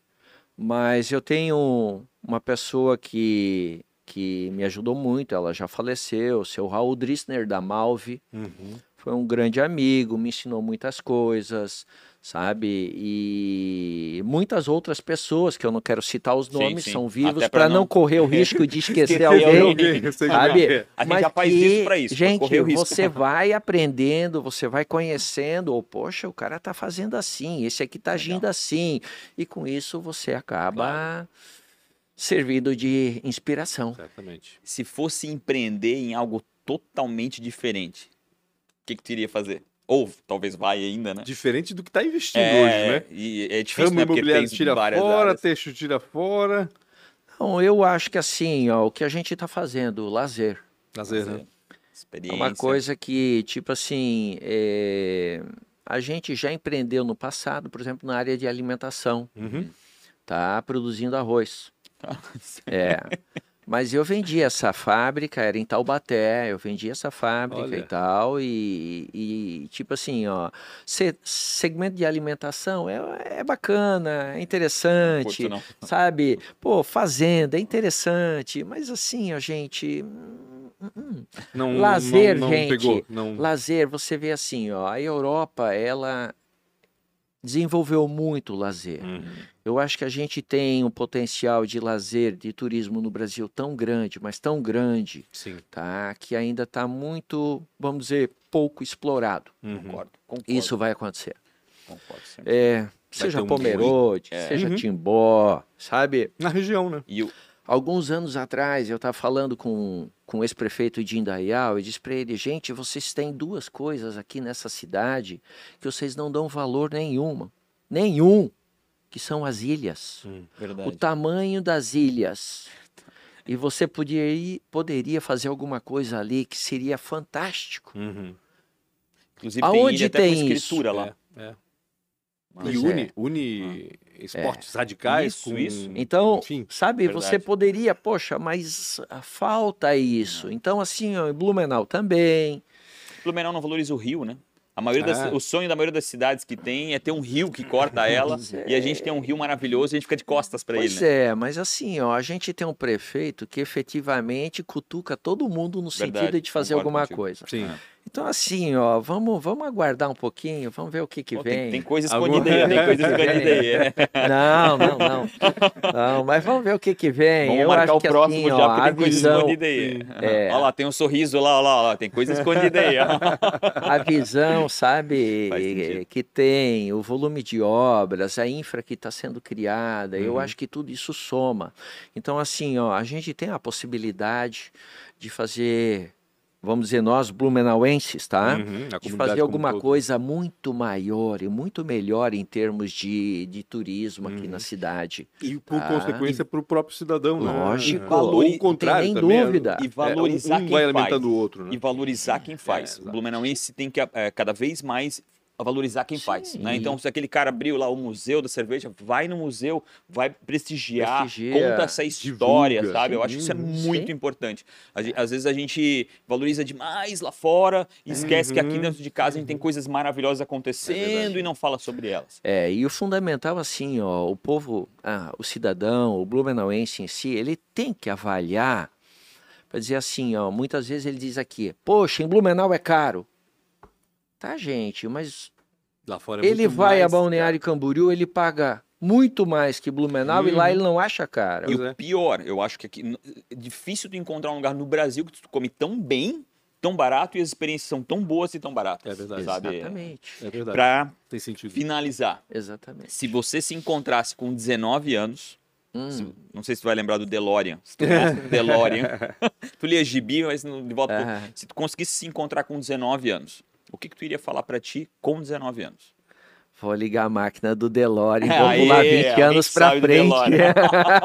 S4: Mas eu tenho uma pessoa que, que me ajudou muito, ela já faleceu, o seu Raul Drissner, da Malve,
S1: Uhum.
S4: foi um grande amigo, me ensinou muitas coisas, sabe? E muitas outras pessoas que eu não quero citar os
S2: Sim,
S4: nomes,
S2: sim.
S4: são vivos para não...
S2: não-
S4: correr o risco de esquecer alguém.
S2: alguém.
S4: Sabe?
S2: A gente
S4: Mas
S2: já faz
S4: que,
S2: isso pra isso,
S4: Gente, você vai aprendendo, você vai conhecendo, ou poxa, o cara tá fazendo assim, esse aqui tá agindo assim. E com isso você acaba servindo de inspiração.
S1: Certamente.
S2: Se fosse empreender em algo totalmente diferente, o que, que tu iria fazer? Ou talvez vai ainda, né?
S1: Diferente do que está investindo
S2: É,
S1: hoje, né?
S2: E é difícil,
S1: Ramo
S2: né? Porque
S1: imobiliário
S2: tem
S1: tira
S2: várias
S1: fora,
S2: áreas.
S1: texto tira fora.
S4: Então, eu acho que assim, ó, o que a gente está fazendo, lazer,
S1: Lazer,
S2: Fazer
S1: né?
S4: é
S2: Experiência.
S4: uma coisa que, tipo assim, é, a gente já empreendeu no passado, por exemplo, na área de alimentação,
S1: Uhum.
S4: tá? Produzindo arroz. É. Mas eu vendi essa fábrica, era em Taubaté, eu vendi essa fábrica
S1: Olha.
S4: e tal, e, e, tipo assim, ó, se- segmento de alimentação é, é bacana, é interessante,
S2: Curto, não.
S4: sabe? Pô, fazenda é interessante, mas assim, ó, gente, hum, hum, hum.
S1: Não,
S4: Lazer,
S1: não, não
S4: gente.
S1: pegou.
S4: Lazer, você vê assim, ó, a Europa, ela desenvolveu muito o lazer.
S1: Uhum.
S4: Eu acho que a gente tem um potencial de lazer, de turismo no Brasil tão grande, mas tão grande,
S1: Sim.
S4: tá? Que ainda está muito, vamos dizer, pouco explorado.
S1: Uhum.
S2: Concordo, concordo.
S4: Isso vai acontecer.
S2: Concordo sempre.
S4: É, seja
S1: um
S4: Pomerode,
S2: É.
S4: seja
S1: Uhum.
S4: Timbó, sabe?
S1: Na região, né?
S2: E o,
S4: Alguns anos atrás eu estava falando com, com o ex-prefeito de Indaial e disse para ele, gente, vocês têm duas coisas aqui nessa cidade que vocês não dão valor nenhuma, nenhum, que são as ilhas.
S1: Hum.
S4: o tamanho das ilhas. E você poderia, poderia fazer alguma coisa ali que seria fantástico.
S1: Uhum.
S2: Inclusive tem
S4: Aonde
S2: ilha até
S4: tem
S2: com
S4: isso?
S2: escritura lá.
S1: É, é.
S2: Mas-
S1: E une,
S4: é.
S1: une esportes radicais
S2: Isso,
S1: com...
S2: isso.
S4: Então,
S1: Enfim.
S4: sabe,
S2: verdade.
S4: você poderia, poxa, mas ah, falta isso. Então, assim, ó, em Blumenau também.
S2: Blumenau não valoriza o rio, né? A maioria das-
S1: Ah.
S2: o sonho da maioria das cidades que tem é ter um rio que corta ela
S4: é.
S2: e a gente tem um rio maravilhoso e a gente fica de costas para ele,
S4: Pois
S2: né?
S4: é, mas assim, ó, a gente tem um prefeito que efetivamente cutuca todo mundo no
S2: Verdade,
S4: sentido de fazer alguma
S2: contigo.
S4: coisa.
S1: Sim.
S2: É.
S4: Então, assim, ó, vamos, vamos aguardar um pouquinho, vamos ver o que que
S2: Pô,
S4: vem.
S2: tem, tem coisa escondida aí, tem coisa escondida aí. é.
S4: Não, não, não. Não, mas vamos ver o que que vem.
S2: Vamos
S4: Eu
S2: marcar o próximo
S4: assim,
S2: já,
S4: ó,
S2: porque tem coisa
S4: visão,
S2: escondida aí.
S4: É.
S2: Olha lá, tem um sorriso lá, olha lá, olha lá, tem coisa escondida aí.
S4: a visão, sabe, que tem, o volume de obras, a infra que está sendo criada, eu
S1: Uhum.
S4: acho que tudo isso soma. Então, assim, ó, a gente tem a possibilidade de fazer, vamos dizer, nós blumenauenses, tá?
S1: Uhum,
S4: de fazer alguma
S1: um todo.
S4: coisa muito maior e muito melhor em termos de, de turismo aqui
S1: Uhum.
S4: na cidade.
S1: E por
S4: Tá.
S1: consequência para o próprio cidadão, né?
S4: Lógico.
S1: Ou
S2: Valori-
S1: o contrário
S4: Não tem nem
S1: também,
S4: dúvida.
S2: E
S1: é,
S2: valorizar
S1: um
S2: quem
S1: vai
S2: faz.
S1: alimentando o outro, né?
S2: E valorizar quem faz.
S1: É,
S2: o. Blumenauense tem que eh, cada vez mais valorizar quem faz.
S4: Sim.
S2: Né? Então, se aquele cara abriu lá o Museu da Cerveja, vai no museu, vai prestigiar,
S4: Prestigia,
S2: conta essa história,
S1: divulga.
S2: sabe? Eu acho que isso é
S1: Uhum.
S2: muito
S4: Sim.
S2: importante. A Às vezes a gente valoriza demais lá fora e esquece que aqui
S1: Uhum.
S2: dentro de casa a gente tem coisas maravilhosas
S1: É
S2: acontecendo e não fala sobre elas.
S4: É, e o fundamental, assim, ó, o povo, ah, o cidadão, o blumenauense em si, ele tem que avaliar, para dizer assim, ó, muitas vezes ele diz aqui, poxa, em Blumenau é caro. Tá, gente, mas
S1: Lá fora é
S4: ele
S1: muito
S4: vai a
S1: mais,
S4: Balneário Camboriú, ele paga muito mais que Blumenau e lá
S1: Uhum.
S4: ele não acha caro.
S2: E
S1: Pois é.
S2: o pior, eu acho que aqui é difícil tu encontrar um lugar no Brasil que tu come tão bem, tão barato e as experiências são tão boas e tão baratas.
S1: É verdade.
S2: Sabe?
S4: Exatamente,
S1: É verdade.
S2: Pra
S1: Tem sentido.
S2: finalizar,
S4: exatamente.
S2: se você se encontrasse com 19 anos,
S4: Hum,
S2: se- não sei se tu vai lembrar do DeLorean. Se tu gosta do DeLorean. tu lia gibi, mas de volta.
S4: ah,
S2: Se tu conseguisse se encontrar com 19 anos, o que, que tu iria falar pra ti com 19 anos?
S4: vou ligar a máquina do DeLorean, vou
S2: Aê,
S4: pular 20
S2: alguém
S4: anos
S2: do
S4: frente.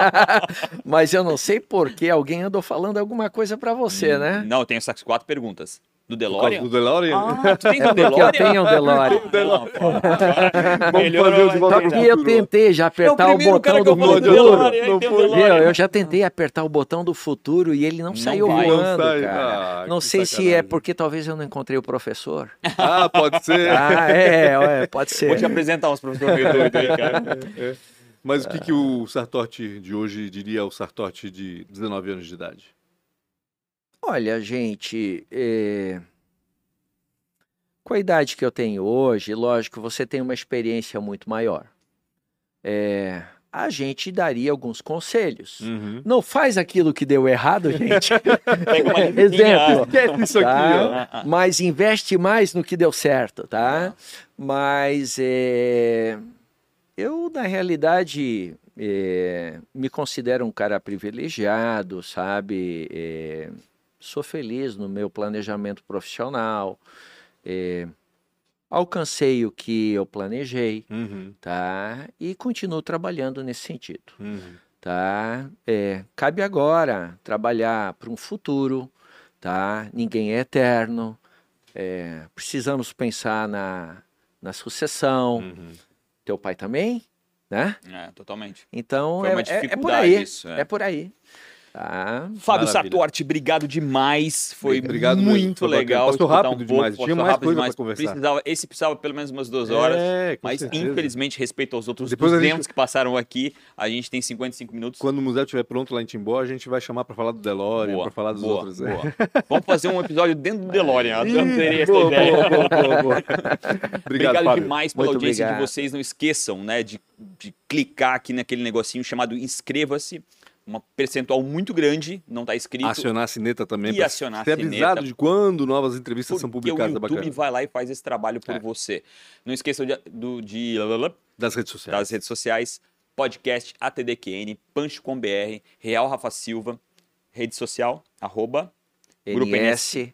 S4: Mas eu não sei por que alguém andou falando alguma coisa pra você, né?
S2: Não, eu tenho essas quatro perguntas. Do DeLorean?
S1: do DeLorean?
S2: Ah, tu tem
S4: É
S2: do
S4: porque eu
S2: DeLorean?
S4: tenho um DeLorean.
S2: Não, pô.
S1: Vamos
S2: Melhorou
S1: fazer o de volta
S4: Só
S1: pro
S4: que eu tentei já
S2: É o
S4: apertar o botão do
S1: futuro.
S2: DeLorean,
S1: Não.
S2: DeLorean.
S4: Eu já tentei apertar o botão do futuro e ele não,
S2: Não
S4: saiu
S2: vai.
S1: Não
S4: voando,
S1: sai.
S4: cara.
S1: Ah,
S4: não sei se é
S1: sacanagem.
S4: porque talvez eu não encontrei o professor.
S1: Ah, pode ser.
S4: Ah, é, é, pode
S2: Vou te
S4: ser.
S2: apresentar uns professores meio doidos aí, cara.
S1: Mas o que, que o Sartori de hoje diria ao Sartori de 19 anos de idade?
S4: Olha, gente, é, com a idade que eu tenho hoje, lógico, você tem uma experiência muito maior. É, a gente daria alguns conselhos.
S1: Uhum.
S4: Não faz aquilo que deu errado, gente. Exemplo.
S1: Esquece isso aqui,
S4: Tá?
S2: Ah, ah.
S4: Mas investe mais no que deu certo, tá? Mas é, eu, na realidade, é, me considero um cara privilegiado, sabe? É, sou feliz no meu planejamento profissional. é, alcancei o que eu planejei,
S1: Uhum.
S4: tá? E continuo trabalhando nesse sentido
S1: Uhum.
S4: tá? É, cabe agora trabalhar para um futuro, tá? Ninguém é eterno. é, precisamos pensar na, na sucessão.
S1: Uhum.
S4: Teu pai também, né?
S2: É, totalmente.
S4: Então
S2: Foi
S4: é,
S2: uma
S4: é- é por
S2: dificuldade
S4: aí.
S2: isso,
S4: É.
S2: é.
S4: por aí. Tá?
S2: Fábio
S1: Maravilha.
S2: Sartorti, obrigado demais. Foi
S1: Obrigado mesmo,
S2: muito
S1: bacana.
S2: legal.
S1: Passou rápido
S2: um
S1: demais,
S2: pouco,
S1: tinha mais
S2: rápido
S1: coisa
S2: demais.
S1: conversar.
S2: Precisava, esse precisava pelo menos umas duas horas.
S1: É,
S2: mas
S1: certeza.
S2: infelizmente, respeito aos outros
S1: Depois
S2: 200
S1: gente-
S2: que passaram aqui, a gente tem 55 minutos.
S1: Quando o museu estiver pronto lá em Timbó, a gente vai chamar pra falar do DeLorean,
S2: Boa,
S1: pra falar dos
S2: boa,
S1: outros. é.
S2: boa. Vamos fazer um episódio dentro do DeLorean. Adorei essa
S1: boa,
S2: ideia.
S1: boa, boa, boa. Obrigado,
S2: Obrigado demais pela
S4: Muito
S2: audiência de
S4: obrigado.
S2: vocês. Não esqueçam, né, de, de clicar aqui naquele negocinho chamado inscreva-se. Um percentual muito grande, não está escrito.
S1: Acionar a sineta também.
S2: E acionar a
S1: ser
S2: sineta.
S1: avisado de quando novas entrevistas são
S2: Porque o
S1: publicadas. É
S2: YouTube
S1: bacana.
S2: vai lá e faz esse trabalho por
S1: É.
S2: você. Não esqueçam de, do, de-
S1: Das redes sociais.
S2: das redes sociais, podcast ATDQN, Pancho com BR, Real Rafa Silva, rede social, arroba, Grupo
S4: NS,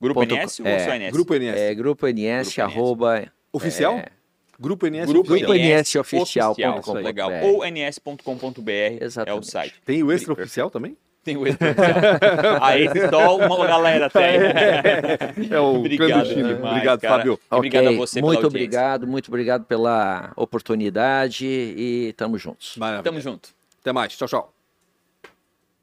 S2: Grupo
S4: Ponto
S2: NS ou
S4: é,
S2: só NS?
S1: Grupo NS.
S4: é, Grupo NS,
S2: Grupo NS.
S4: arroba...
S1: Oficial?
S4: é,
S1: Grupo NS
S2: Grupo
S1: Oficial.
S4: NS
S2: NS
S4: oficial
S2: oficial,
S4: ponto com ponto
S2: legal. Ou ns.com.br é o site.
S1: Tem o extra oficial também?
S2: Tem o extra oficial. Esse só uma galera tem.
S1: É o
S2: Obrigado demais,
S1: Obrigado,
S2: cara.
S1: Fábio.
S2: E Obrigado a você
S4: muito obrigado, muito obrigado pela oportunidade e tamo juntos.
S1: Maravilha.
S2: Tamo junto.
S1: Até mais. Tchau, tchau.